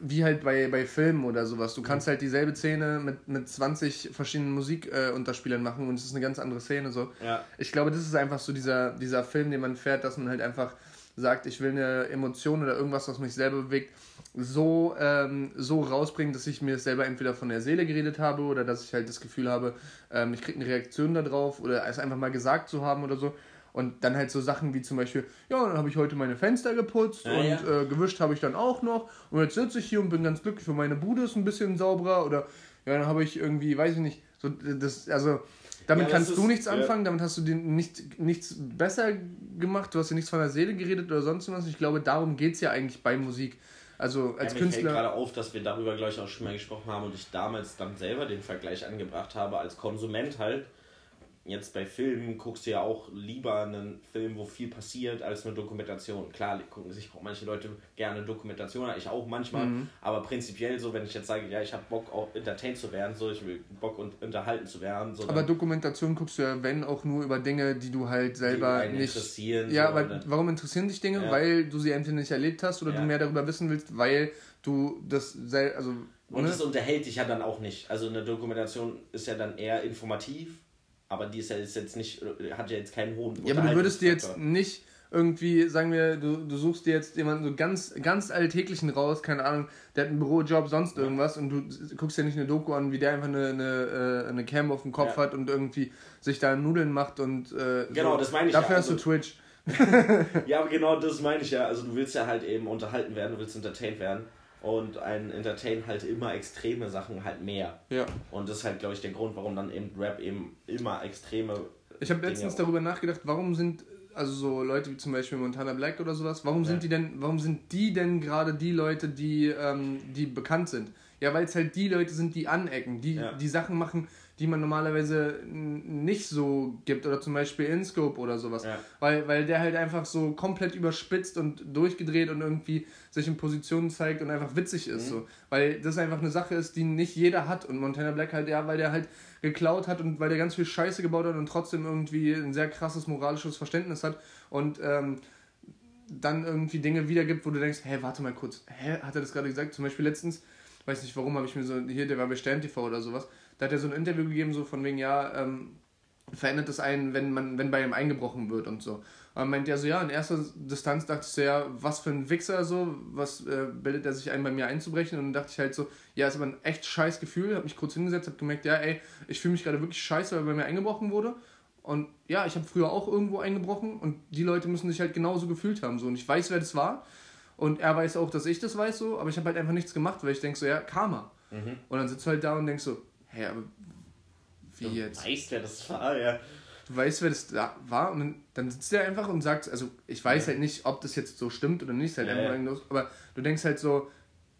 wie halt bei, bei Filmen oder sowas. Du kannst halt dieselbe Szene mit, mit 20 verschiedenen Musikunterspielern äh, machen und es ist eine ganz andere Szene. So. Ja. Ich glaube, das ist einfach so dieser, dieser Film, den man fährt, dass man halt einfach sagt, ich will eine Emotion oder irgendwas, was mich selber bewegt, so, ähm, so rausbringen, dass ich mir selber entweder von der Seele geredet habe oder dass ich halt das Gefühl habe, ähm, ich kriege eine Reaktion darauf oder es einfach mal gesagt zu haben oder so. Und dann halt so Sachen wie zum Beispiel, ja, dann habe ich heute meine Fenster geputzt Ja, und ja. Äh, gewischt habe ich dann auch noch. Und jetzt sitze ich hier und bin ganz glücklich, für meine Bude ist ein bisschen sauberer. Oder ja, dann habe ich irgendwie, weiß ich nicht, so das, also damit Ja, kannst ist- du nichts ja. anfangen, damit hast du dir nicht, nichts besser gemacht, du hast dir nichts von der Seele geredet oder sonst was. Ich glaube, darum geht es ja eigentlich bei Musik. Also als ja, mir fällt Künstler. gerade auf, dass wir darüber, glaube ich, auch schon mal gesprochen haben und ich damals dann selber den Vergleich angebracht habe als Konsument halt. Jetzt bei Filmen guckst du ja auch lieber einen Film, wo viel passiert, als eine Dokumentation. Klar, gucken sich auch manche Leute gerne Dokumentationen, ich auch manchmal, Mhm. aber prinzipiell so, wenn ich jetzt sage, ja, ich habe Bock auch entertained zu werden, so, ich will Bock und unterhalten zu werden, so, Aber Dokumentation guckst du ja, wenn auch nur über Dinge, die du halt selber einen nicht. interessieren, Ja, so, aber oder- warum interessieren dich Dinge? Ja. Weil du sie entweder nicht erlebt hast oder Ja. du mehr darüber wissen willst, weil du das also Und ne? es unterhält dich ja dann auch nicht. Also eine Dokumentation ist ja dann eher informativ, aber die ist ja jetzt nicht, hat ja jetzt keinen hohen Ja, aber du würdest dir jetzt nicht irgendwie, sagen wir, du, du suchst dir jetzt jemanden so ganz, ganz alltäglichen raus, keine Ahnung, der hat einen Bürojob, sonst irgendwas und du guckst dir nicht eine Doku an, wie der einfach eine, eine, äh, eine Cam auf dem Kopf Ja. hat und irgendwie sich da Nudeln macht und äh, Genau, so. das meine ich Dafür ja, hast du also- Twitch. Ja, aber genau das meine ich ja. Also du willst ja halt eben unterhalten werden, du willst entertained werden. Und ein Entertain halt immer extreme Sachen halt mehr. Ja. Und das ist halt, glaube ich, der Grund, warum dann eben Rap eben immer extreme Ich habe letztens darüber nachgedacht, warum sind also so Leute wie zum Beispiel Montana Black oder sowas, warum sind die denn, warum sind die denn gerade die Leute, die, ähm, die bekannt sind? Ja, weil es halt die Leute sind, die anecken, die, Ja. die Sachen machen, die man normalerweise nicht so gibt oder zum Beispiel InScope oder sowas. Ja. Weil, weil der halt einfach so komplett überspitzt und durchgedreht und irgendwie sich in Positionen zeigt und einfach witzig Mhm. ist. So. Weil das einfach eine Sache ist, die nicht jeder hat. Und Montana Black halt, ja, weil der halt geklaut hat und weil der ganz viel Scheiße gebaut hat und trotzdem irgendwie ein sehr krasses moralisches Verständnis hat und ähm, dann irgendwie Dinge wiedergibt, wo du denkst, hä, warte mal kurz, hä, hat er das gerade gesagt? Zum Beispiel letztens, weiß nicht warum, habe ich mir so, hier, der war bei Stern TV oder sowas, da hat er so ein Interview gegeben, so von wegen, ja, ähm, verändert es einen, wenn man, wenn bei ihm eingebrochen wird und so. Und dann meint er so, ja, in erster Distanz dachte ich so, ja, was für ein Wichser so, was äh, bildet er sich ein, bei mir einzubrechen? Und dann dachte ich halt so, ja, ist aber ein echt scheiß Gefühl, hab mich kurz hingesetzt, hab gemerkt, ja, ey, ich fühle mich gerade wirklich scheiße, weil bei mir eingebrochen wurde. Und ja, ich habe früher auch irgendwo eingebrochen und die Leute müssen sich halt genauso gefühlt haben. So. Und ich weiß, wer das war. Und er weiß auch, dass ich das weiß, so, aber ich habe halt einfach nichts gemacht, weil ich denke so, ja, Karma. Und dann sitzt du halt da und denkst so, hä, aber wie Du jetzt? weißt, wer das war, ja. du weißt, wer das da war und dann, sitzt der einfach und sagt, also ich weiß halt nicht, ob das jetzt so stimmt oder nicht, halt Ja, ja. aber du denkst halt so,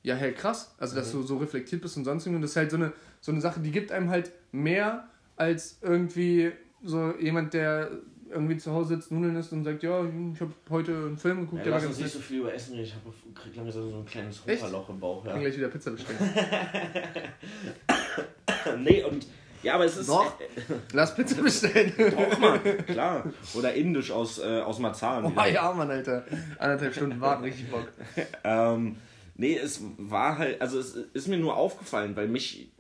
ja, hey, krass, also dass du so reflektiert bist und sonst irgendwie und das ist halt so eine, so eine Sache, die gibt einem halt mehr als irgendwie so jemand, der irgendwie zu Hause sitzt, Nudeln isst und sagt, ja, ich habe heute einen Film geguckt, Ja, der war lass uns nicht so viel über Essen reden. Ich hab, krieg langsam so ein kleines? Hungerloch im Bauch. Ich kann Ja. gleich wieder Pizza bestellen. nee, und ja, aber es ist. Doch. Lass Pizza bestellen. Doch, Mann, klar. Oder indisch aus, äh, aus Marzahn. Oh ja, Mann, Alter. Anderthalb Stunden warten, richtig Bock. Ähm, nee, es war halt, also es ist mir nur aufgefallen, weil mich,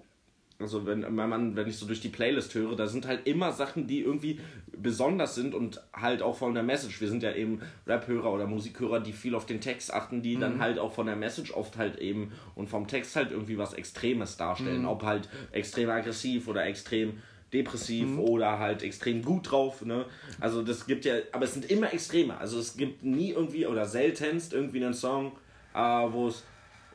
also wenn, wenn man, wenn ich so durch die Playlist höre, da sind halt immer Sachen, die irgendwie besonders sind und halt auch von der Message. Wir sind ja eben Rap-Hörer oder Musikhörer, die viel auf den Text achten, die dann halt auch von der Message oft halt eben und vom Text halt irgendwie was Extremes darstellen. Ob halt extrem aggressiv oder extrem depressiv oder halt extrem gut drauf, ne? Also das gibt ja, aber es sind immer Extreme. Also es gibt nie irgendwie oder seltenst irgendwie einen Song, äh, wo es,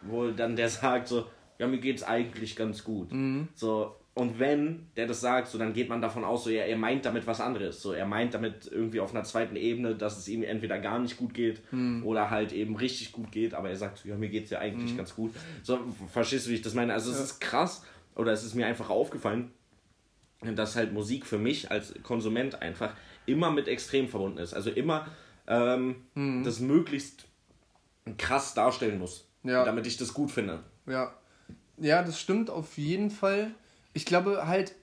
wo dann der sagt so, ja mir geht's eigentlich ganz gut. So und wenn der das sagt, so dann geht man davon aus, so ja, er meint damit was anderes. So er meint damit irgendwie auf einer zweiten Ebene, dass es ihm entweder gar nicht gut geht oder halt eben richtig gut geht, aber er sagt so, ja mir geht's ja eigentlich ganz gut. So verstehst du, wie ich das meine? Also es ist krass oder es ist mir einfach aufgefallen, dass halt Musik für mich als Konsument einfach immer mit Extrem verbunden ist. Also immer ähm, das möglichst krass darstellen muss, Ja. damit ich das gut finde. Ja. Ja, das stimmt auf jeden Fall. Ich glaube halt,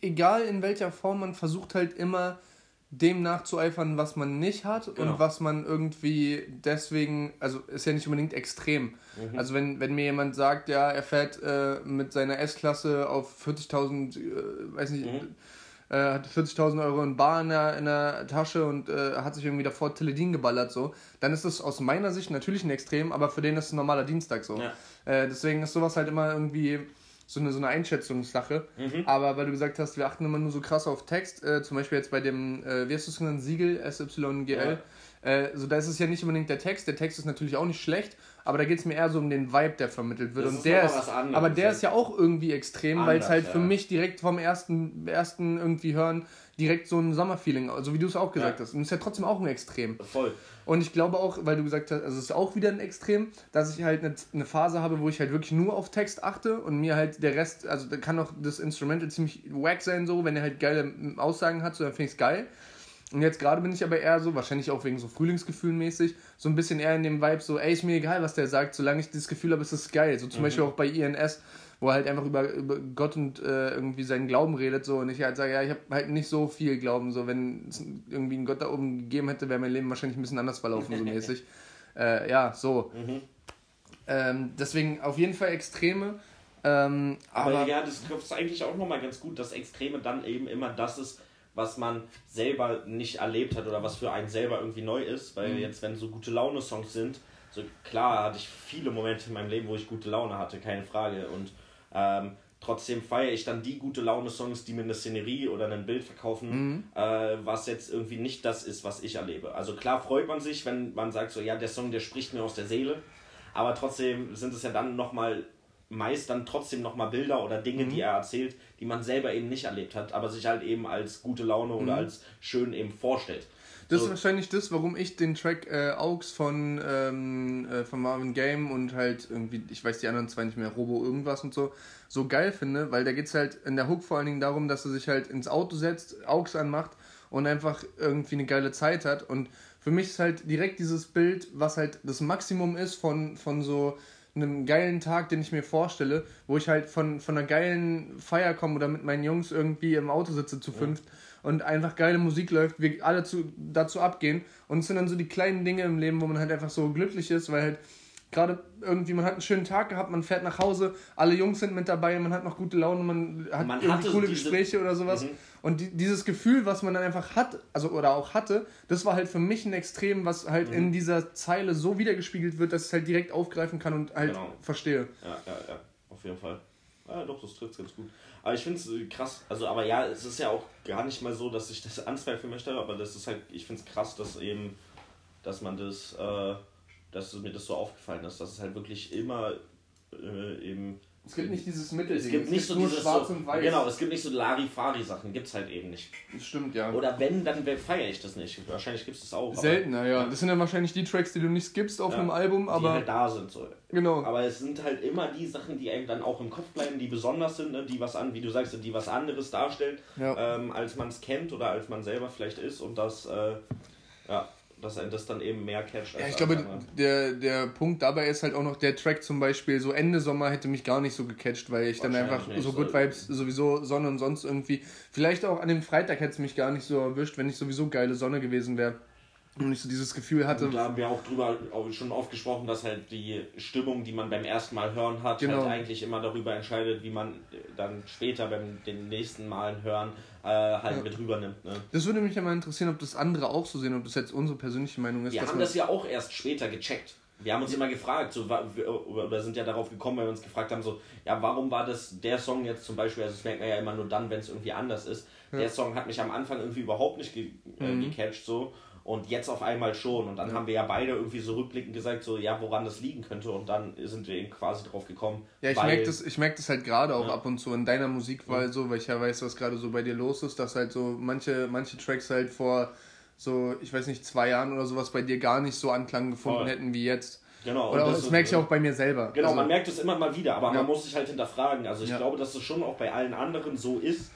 egal in welcher Form, man versucht halt immer dem nachzueifern, was man nicht hat Genau. und was man irgendwie deswegen, also ist ja nicht unbedingt extrem. Mhm. Also wenn, wenn mir jemand sagt, ja, er fährt äh, mit seiner S-Klasse auf 40.000, äh, weiß nicht, Mhm. Äh, hat 40.000 Euro in Bar in der, in der Tasche und äh, hat sich irgendwie davor Teledin geballert, so, dann ist das aus meiner Sicht natürlich ein Extrem, aber für den ist es ein normaler Dienstag so. Ja. Äh, deswegen ist sowas halt immer irgendwie so eine, so eine Einschätzungssache. Aber weil du gesagt hast, wir achten immer nur so krass auf Text, äh, zum Beispiel jetzt bei dem, äh, wie hast du es genannt, Siegel, SYGL, äh, so da ist es ja nicht unbedingt der Text, der Text ist natürlich auch nicht schlecht, aber da geht es mir eher so um den Vibe, der vermittelt wird. Das und ist der ist, was anderes, aber der ist ja auch irgendwie extrem, weil es halt für ja. mich direkt vom ersten, ersten irgendwie hören, direkt so ein Sommerfeeling, also wie du es auch gesagt Ja. hast. Und es ist ja trotzdem auch ein Extrem. Voll. Und ich glaube auch, weil du gesagt hast, also es ist auch wieder ein Extrem, dass ich halt eine, eine Phase habe, wo ich halt wirklich nur auf Text achte und mir halt der Rest, also da kann auch das Instrumental ziemlich wack sein, so, wenn er halt geile Aussagen hat, so dann finde ich es geil. Und jetzt gerade bin ich aber eher so, wahrscheinlich auch wegen so Frühlingsgefühlen mäßig, so ein bisschen eher in dem Vibe, so, ey, ist mir egal, was der sagt, solange ich das Gefühl habe, es ist geil. So zum Beispiel auch bei INS, wo er halt einfach über, über Gott und äh, irgendwie seinen Glauben redet, so, und ich halt sage, ja, ich habe halt nicht so viel Glauben, so, wenn es irgendwie einen Gott da oben gegeben hätte, wäre mein Leben wahrscheinlich ein bisschen anders verlaufen, so mäßig. Äh, ja, so. Ähm, deswegen auf jeden Fall Extreme. Ähm, Aber, aber ja, das trifft eigentlich auch nochmal ganz gut, dass Extreme dann eben immer das ist, was man selber nicht erlebt hat oder was für einen selber irgendwie neu ist. Weil jetzt, wenn so gute Laune-Songs sind, so klar hatte ich viele Momente in meinem Leben, wo ich gute Laune hatte, keine Frage. Und ähm, trotzdem feiere ich dann die gute Laune-Songs, die mir eine Szenerie oder ein Bild verkaufen, äh, was jetzt irgendwie nicht das ist, was ich erlebe. Also klar freut man sich, wenn man sagt so, ja, der Song, der spricht mir aus der Seele. Aber trotzdem sind es ja dann nochmal meist dann trotzdem nochmal Bilder oder Dinge, Mhm. die er erzählt, die man selber eben nicht erlebt hat, aber sich halt eben als gute Laune oder als schön eben vorstellt. Das So. ist wahrscheinlich das, warum ich den Track äh, Aux von, ähm, äh, von Marvin Game und halt irgendwie, ich weiß die anderen zwei nicht mehr, Robo irgendwas und so, so geil finde, weil da geht es halt in der Hook vor allen Dingen darum, dass er sich halt ins Auto setzt, Aux anmacht und einfach irgendwie eine geile Zeit hat. Und für mich ist halt direkt dieses Bild, was halt das Maximum ist von, von so einem geilen Tag, den ich mir vorstelle, wo ich halt von, von einer geilen Feier komme oder mit meinen Jungs irgendwie im Auto sitze zu fünft und einfach geile Musik läuft, wir alle zu, dazu abgehen. Und es sind dann so die kleinen Dinge im Leben, wo man halt einfach so glücklich ist, weil halt gerade irgendwie, man hat einen schönen Tag gehabt, man fährt nach Hause, alle Jungs sind mit dabei, man hat noch gute Laune, man hat Man irgendwie coole Gespräche oder sowas. Mhm. Und die, dieses Gefühl, was man dann einfach hat, also oder auch hatte, das war halt für mich ein Extrem, was halt Mhm. in dieser Zeile so wiedergespiegelt wird, dass ich es halt direkt aufgreifen kann und halt Genau. verstehe. Ja, ja, ja, auf jeden Fall. Ja, doch, das trifft ganz gut. Aber ich finde es krass, also, aber ja, es ist ja auch gar nicht mal so, dass ich das anzweifeln möchte, aber das ist halt, ich finde es krass, dass eben, dass man das, äh, dass mir das so aufgefallen ist, dass es halt wirklich immer äh, eben. Es gibt nicht dieses Mittel, Es gibt nicht so nur dieses schwarz so, und weiß. Genau, es gibt nicht so Larifari-Sachen, gibt's halt eben nicht. Das stimmt, ja. Oder wenn, dann feiere ich das nicht. Wahrscheinlich gibt es das auch. Seltener, ja. Das sind dann wahrscheinlich die Tracks, die du nicht skippst auf Ja, einem Album, Die aber halt da sind so. genau. Aber es sind halt immer die Sachen, die einem dann auch im Kopf bleiben, die besonders sind, ne? die was an, wie du sagst, die was anderes darstellen, Ja. ähm, als man es kennt oder als man selber vielleicht ist und das, äh, ja, dass ein das dann eben mehr catcht. Ja, ich glaube, andere. der, der Punkt dabei ist halt auch noch der Track zum Beispiel, so Ende Sommer hätte mich gar nicht so gecatcht, weil ich dann einfach so- Good Vibes sowieso Sonne und sonst irgendwie, vielleicht auch an dem Freitag hätte es mich gar nicht so erwischt, wenn ich sowieso geile Sonne gewesen wäre und ich so dieses Gefühl hatte. Und da haben wir auch drüber auch schon oft gesprochen, dass halt die Stimmung, die man beim ersten Mal hören hat, Genau. halt eigentlich immer darüber entscheidet, wie man äh, dann später beim den nächsten Malen hören äh, halt Ja. mit rübernimmt. Ne? Das würde mich ja mal interessieren, ob das andere auch so sehen, ob das jetzt unsere persönliche Meinung ist. Wir haben das ja auch erst später gecheckt. Wir haben uns immer gefragt, so, oder sind ja darauf gekommen, weil wir uns gefragt haben, so, ja, warum war das der Song jetzt zum Beispiel, also das merkt man ja immer nur dann, wenn es irgendwie anders ist. Der Song hat mich am Anfang irgendwie überhaupt nicht ge äh, Mhm. gecatcht, so, und jetzt auf einmal schon. Und dann haben wir ja beide irgendwie so rückblickend gesagt, so, ja, woran das liegen könnte, und dann sind wir eben quasi drauf gekommen. Ja, ich merke das, ich merk das halt gerade auch Ja. ab und zu in deiner Musikwahl so, weil ich ja weiß, was gerade so bei dir los ist, dass halt so manche, manche Tracks halt vor so, ich weiß nicht, zwei Jahren oder sowas bei dir gar nicht so Anklang gefunden Voll. hätten wie jetzt. Genau, und Oder das das merke ich auch bei mir selber. Genau, Also, man merkt es immer mal wieder, aber Ja. man muss sich halt hinterfragen. Also ich Ja. glaube, dass es schon auch bei allen anderen so ist,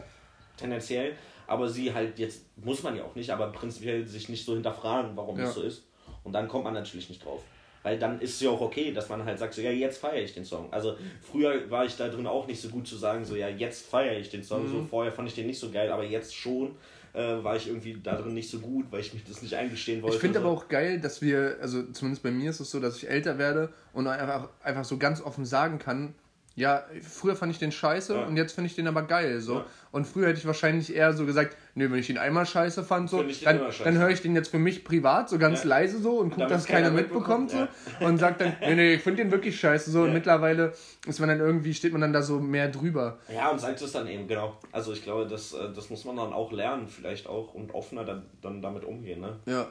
tendenziell, aber sie halt jetzt, muss man ja auch nicht, aber prinzipiell sich nicht so hinterfragen, warum Ja. es so ist. Und dann kommt man natürlich nicht drauf. Weil dann ist es ja auch okay, dass man halt sagt, so ja, jetzt feiere ich den Song. Also früher war ich da drin auch nicht so gut zu sagen, so ja, jetzt feiere ich den Song. Mhm. So vorher fand ich den nicht so geil, aber jetzt schon äh, war ich irgendwie da drin nicht so gut, weil ich mich das nicht eingestehen wollte. Ich finde aber auch geil, dass wir, also zumindest bei mir ist es so, dass ich älter werde und einfach, einfach so ganz offen sagen kann, ja, früher fand ich den scheiße Ja. und jetzt finde ich den aber geil. So. Ja. Und früher hätte ich wahrscheinlich eher so gesagt, nö, wenn ich ihn einmal scheiße fand, so, den dann, dann höre ich den jetzt für mich privat, so ganz Ja. leise so und gucke, dass keiner mitbekommt, so, und sagt dann, nee, nee, ich finde den wirklich scheiße. So. Und mittlerweile ist man dann irgendwie, steht man dann da so mehr drüber. Ja, und sagt es dann eben, genau. Also ich glaube, das, äh, das muss man dann auch lernen, vielleicht auch und offener dann, dann damit umgehen, ne? Ja.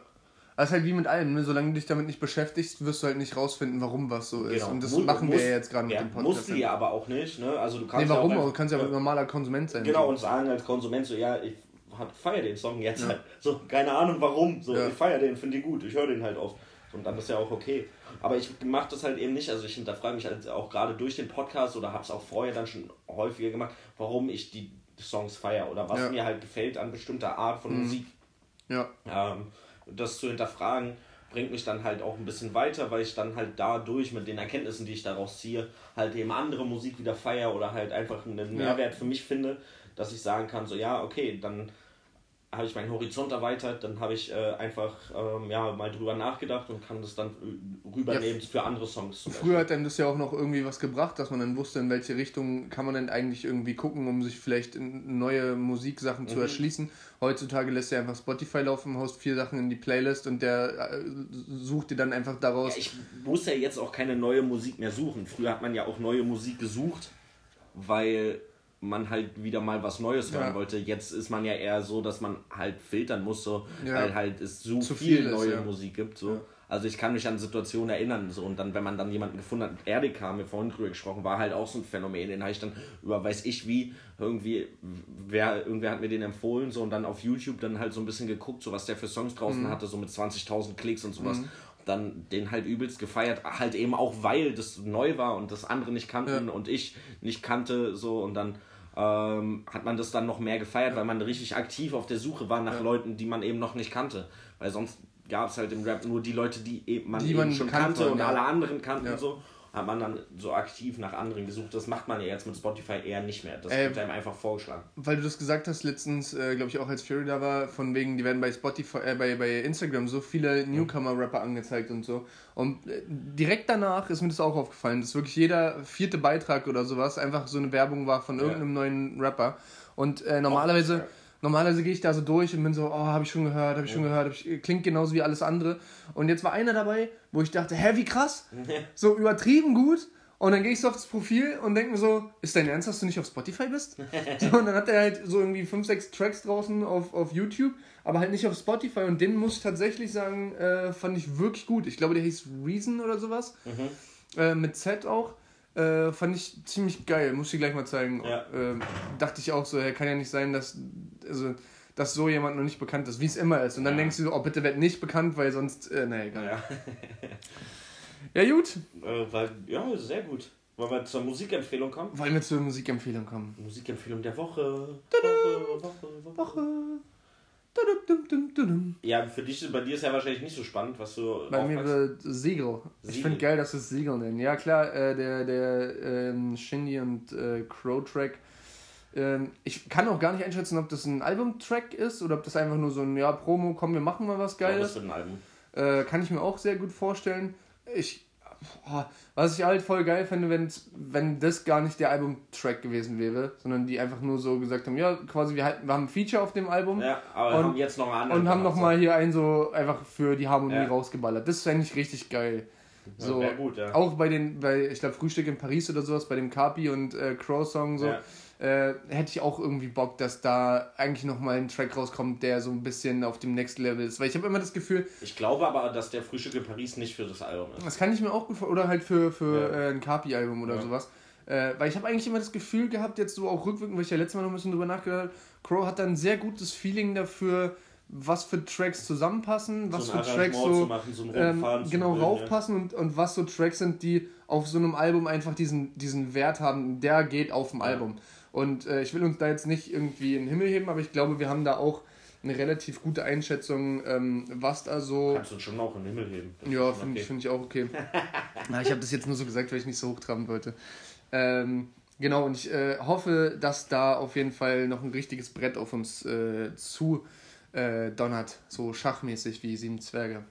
Das ist halt wie mit allem, ne? solange du dich damit nicht beschäftigst, wirst du halt nicht rausfinden, warum was so ist. Und das Mu- machen wir Genau. muss- ja jetzt gerade mit ja, dem Podcast. Musst du ja aber auch nicht, ne? Also du kannst Nee, warum ja auch? auch Du kannst ja ein normaler Konsument sein. Genau, so. und sagen als Konsument so, ja, ich feiere den Song jetzt halt. So, keine Ahnung warum. So, Ja. ich feiere den, finde den gut, ich höre den halt oft. Und dann ist ja auch okay. Aber ich mache das halt eben nicht, also ich hinterfrage mich halt auch gerade durch den Podcast oder habe es auch vorher dann schon häufiger gemacht, warum ich die Songs feiere oder was Ja. mir halt gefällt an bestimmter Art von Musik. Ja. Ähm, das zu hinterfragen bringt mich dann halt auch ein bisschen weiter, weil ich dann halt dadurch mit den Erkenntnissen, die ich daraus ziehe, halt eben andere Musik wieder feiere oder halt einfach einen Mehrwert für mich finde, dass ich sagen kann, so ja, okay, dann habe ich meinen Horizont erweitert, dann habe ich äh, einfach ähm, ja, mal drüber nachgedacht und kann das dann äh, rübernehmen für andere Songs. Früher hat dann das ja auch noch irgendwie was gebracht, dass man dann wusste, in welche Richtung kann man denn eigentlich irgendwie gucken, um sich vielleicht neue Musiksachen Mhm. zu erschließen. Heutzutage lässt er einfach Spotify laufen, haust vier Sachen in die Playlist und der äh, sucht dir dann einfach daraus. Ja, ich muss ja jetzt auch keine neue Musik mehr suchen. Früher hat man ja auch neue Musik gesucht, weil man halt wieder mal was Neues hören Ja. wollte. Jetzt ist man ja eher so, dass man halt filtern muss, so, Ja. weil halt es so Zu viel, viel ist, neue ja. Musik gibt. So. Also ich kann mich an Situationen erinnern, so und dann, wenn man dann jemanden gefunden hat, RDK, haben wir vorhin drüber gesprochen, war halt auch so ein Phänomen, den habe ich dann über weiß ich wie, irgendwie, wer, irgendwer hat mir den empfohlen, so und dann auf YouTube dann halt so ein bisschen geguckt, so was der für Songs draußen Mhm. hatte, so mit 20.000 Klicks und sowas. Dann den halt übelst gefeiert, halt eben auch, weil das neu war und das andere nicht kannten Ja. und ich nicht kannte, so und dann ähm, hat man das dann noch mehr gefeiert, weil man richtig aktiv auf der Suche war nach Leuten, die man eben noch nicht kannte. Weil sonst gab es halt im Rap nur die Leute, die eben man Die eben man schon kannte, kannte und ja. alle anderen kannten Ja. so. Hat man dann so aktiv nach anderen gesucht. Das macht man ja jetzt mit Spotify eher nicht mehr. Das Äh, wird einem einfach vorgeschlagen. Weil du das gesagt hast letztens, äh, glaube ich auch als Fury da war, von wegen, die werden bei Spotify, äh, bei, bei Instagram so viele Newcomer-Rapper angezeigt und so. Und äh, direkt danach ist mir das auch aufgefallen, dass wirklich jeder vierte Beitrag oder sowas einfach so eine Werbung war von irgendeinem neuen Rapper. Und äh, normalerweise, ja. Normalerweise gehe ich da so durch und bin so, oh, habe ich schon gehört, habe ich schon gehört, ich, klingt genauso wie alles andere. Und jetzt war einer dabei, wo ich dachte, hä, wie krass, so übertrieben gut. Und dann gehe ich so aufs Profil und denke mir so, ist dein Ernst, dass du nicht auf Spotify bist? So, und dann hat er halt so irgendwie 5, 6 Tracks draußen auf, auf YouTube, aber halt nicht auf Spotify. Und den muss ich tatsächlich sagen, äh, fand ich wirklich gut. Ich glaube, der hieß Reason oder sowas. Äh, mit Z auch. Äh, fand ich ziemlich geil, muss ich gleich mal zeigen. Ja. Ähm, dachte ich auch so, ja, kann ja nicht sein, dass, also, dass so jemand noch nicht bekannt ist, wie es immer ist. Und dann Ja. denkst du so, oh, bitte werd nicht bekannt, weil sonst, äh, naja, egal. Ja, Ja, gut. äh, weil, ja sehr gut. Wollen wir zur Musikempfehlung kommen? Wollen wir zur Musikempfehlung kommen? Musikempfehlung der Woche. Woche, Woche, Woche. Woche. Ja, für dich, bei dir ist ja wahrscheinlich nicht so spannend, was du Bei mir wird Siegel. Ich finde geil, dass wir es Siegel nennen. Ja, klar, äh, der, der ähm, Shindy und äh, Crow-Track. Ähm, ich kann auch gar nicht einschätzen, ob das ein Albumtrack ist oder ob das einfach nur so ein, ja, Promo, komm, wir machen mal was Ja, das Geiles. wird ein Album. Äh, kann ich mir auch sehr gut vorstellen. Ich, was ich halt voll geil fände, wenn's, wenn das gar nicht der Albumtrack gewesen wäre, sondern die einfach nur so gesagt haben, ja, quasi, wir, wir haben ein Feature auf dem Album. Ja, aber Und- haben jetzt noch einen anderen. Und haben nochmal hier einen so einfach für die Harmonie Ja. rausgeballert. Das fände ich richtig geil. So, gut, ja. Auch bei den, bei, ich glaube, Frühstück in Paris oder sowas, bei dem Carpi und äh, Crow Song so, Ja. äh, hätte ich auch irgendwie Bock, dass da eigentlich nochmal ein Track rauskommt, der so ein bisschen auf dem Next Level ist. Weil ich habe immer das Gefühl, Ich glaube aber, dass der Frühstück in Paris nicht für das Album ist. das kann ich mir auch gut vor- oder halt für, für äh, ein Carpi-Album oder sowas. Äh, weil ich habe eigentlich immer das Gefühl gehabt, jetzt so auch rückwirkend, weil ich ja letztes Mal noch ein bisschen drüber nachgedacht habe, Crow hat dann ein sehr gutes Feeling dafür, was für Tracks zusammenpassen, was so für Tracks so zu machen, so ein ähm, genau bringen, raufpassen und, und was so Tracks sind, die auf so einem Album einfach diesen, diesen Wert haben, der geht auf dem Ja. Album. Und äh, ich will uns da jetzt nicht irgendwie in den Himmel heben, aber ich glaube, wir haben da auch eine relativ gute Einschätzung, ähm, was da so. Ja. Kannst du schon auch in den Himmel heben. Das Ja, finde okay. ich, find ich auch okay. Na, ich habe das jetzt nur so gesagt, weil ich nicht so hochtraben wollte. Ähm, genau, und ich äh, hoffe, dass da auf jeden Fall noch ein richtiges Brett auf uns äh, zu äh, donnert, so schachmäßig wie Sieben Zwerge.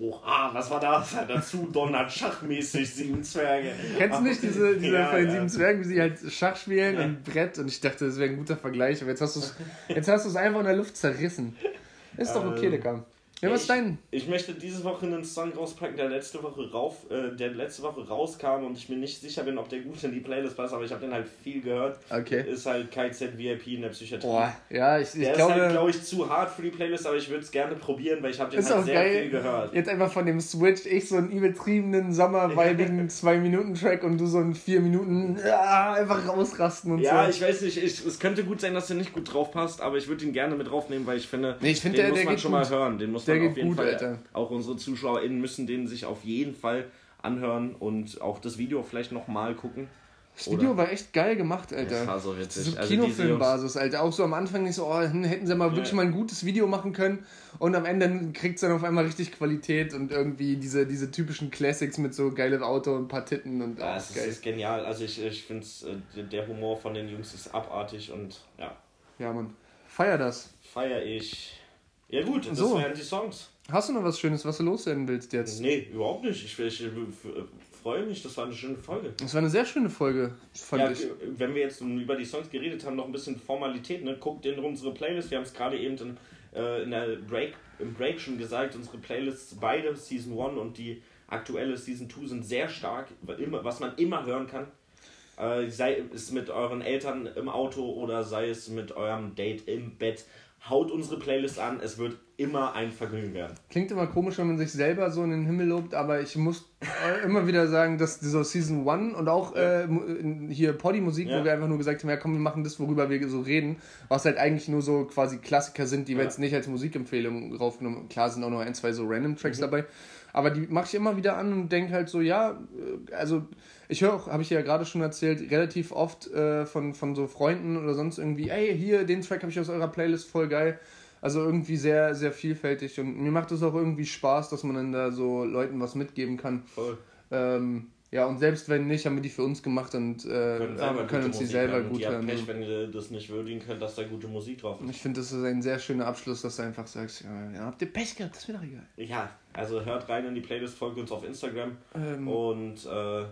Oha, was war das? Dazu donnert schachmäßig sieben Zwerge. Kennst du nicht diese, diese Ja, von den ja. Sieben Zwergen, wie sie halt Schach spielen Ja. und Brett? Und ich dachte, das wäre ein guter Vergleich, aber jetzt hast du es einfach in der Luft zerrissen. Ist doch okay, Ähm, Digga. Ja, was ist dein? Ich möchte diese Woche einen Song rauspacken, der letzte Woche rauf, äh, der letzte Woche rauskam und ich mir nicht sicher bin, ob der gut in die Playlist passt, aber ich habe den halt viel gehört. Okay. Ist halt KZ VIP in der Psychiatrie. Boah, ja, ich, ich der glaube. ist halt, glaube ich, zu hart für die Playlist, aber ich würde es gerne probieren, weil ich habe den halt sehr geil. viel gehört. Jetzt einfach von dem Switch, ich so einen übertriebenen, sommerweibigen 2-Minuten-Track und du so einen 4 Minuten ja, einfach rausrasten und Ja, so. ich weiß nicht, ich, es könnte gut sein, dass der nicht gut drauf passt, aber ich würde ihn gerne mit draufnehmen, weil ich finde, Nee, ich find, den der- muss der man schon gut. mal hören. Den muss Der geht auf jeden gut, Fall, Alter. auch unsere ZuschauerInnen müssen den sich auf jeden Fall anhören und auch das Video vielleicht nochmal gucken. das Video war echt geil gemacht, Alter. Das war so witzig. So Also Kinofilmbasis, Alter. Auch so am Anfang nicht so, oh, hätten sie mal wirklich Ja. mal ein gutes Video machen können. Und am Ende kriegt es dann auf einmal richtig Qualität und irgendwie diese, diese typischen Classics mit so geilem Auto und ein paar Titten und Ja, oh, ist, geil. ist genial. Also ich, ich finde äh, der Humor von den Jungs ist abartig und ja, Ja, Mann. Feier das. feier ich. Ja gut, das So. wären die Songs. Hast du noch was Schönes, was du loswerden willst jetzt? Nee, überhaupt nicht. Ich, ich, ich freue mich, das war eine schöne Folge. Das war eine sehr schöne Folge, fand Ja, ich. wenn wir jetzt über die Songs geredet haben, noch ein bisschen Formalität, ne? guckt in unsere Playlist. Wir haben es gerade eben in, äh, in der Break, im Break schon gesagt, unsere Playlists, beide Season 1 und die aktuelle Season 2 sind sehr stark, was man immer hören kann. Äh, sei es mit euren Eltern im Auto oder sei es mit eurem Date im Bett. Haut unsere Playlist an, es wird immer ein Vergnügen werden. Klingt immer komisch, wenn man sich selber so in den Himmel lobt, aber ich muss äh, immer wieder sagen, dass so Season 1 und auch äh, mu- hier Poddy-Musik, Ja. wo wir einfach nur gesagt haben, ja komm, wir machen das, worüber wir so reden, was halt eigentlich nur so quasi Klassiker sind, die wir Ja. jetzt nicht als Musikempfehlung raufgenommen Klar sind auch noch ein, zwei so random Mhm. Tracks dabei, aber die mache ich immer wieder an und denke halt so, ja, äh, also ich höre auch, habe ich ja gerade schon erzählt, relativ oft äh, von, von so Freunden oder sonst irgendwie, ey, hier, den Track habe ich aus eurer Playlist, voll geil. Also irgendwie sehr, sehr vielfältig und mir macht es auch irgendwie Spaß, dass man dann da so Leuten was mitgeben kann. Voll. Ähm, ja, und selbst wenn nicht, haben wir die für uns gemacht und äh, Können, können, uns die Musik selber gut hören. Pech, wenn ihr das nicht würdigen könnt, dass da gute Musik drauf ist. Ich finde, das ist ein sehr schöner Abschluss, dass du einfach sagst, ja, ja habt ihr Pech gehabt, das ist mir doch egal. Ja, also hört rein in die Playlist, folgt uns auf Instagram Ähm, und äh,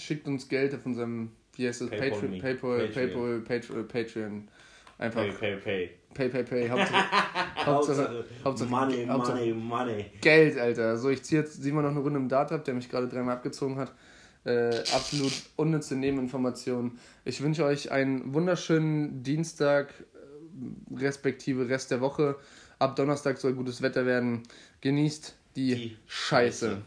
Schickt uns Geld auf unserem, wie heißt das, Paypal Patreon. Paypal. Paypal, Patreon, Patreon. Einfach pay, pay, pay. Pay, Pay, Pay. Hauptsache, Hauptsache, Hauptsache, Money, Hauptsache money, money. Geld, Alter. So, ich ziehe jetzt, Simon noch eine Runde im Dart ab, der mich gerade dreimal abgezogen hat. Äh, absolut unnütze Nebeninformationen. Ich wünsche euch einen wunderschönen Dienstag, äh, respektive Rest der Woche. Ab Donnerstag soll gutes Wetter werden. Genießt die, Die Scheiße. Scheiße.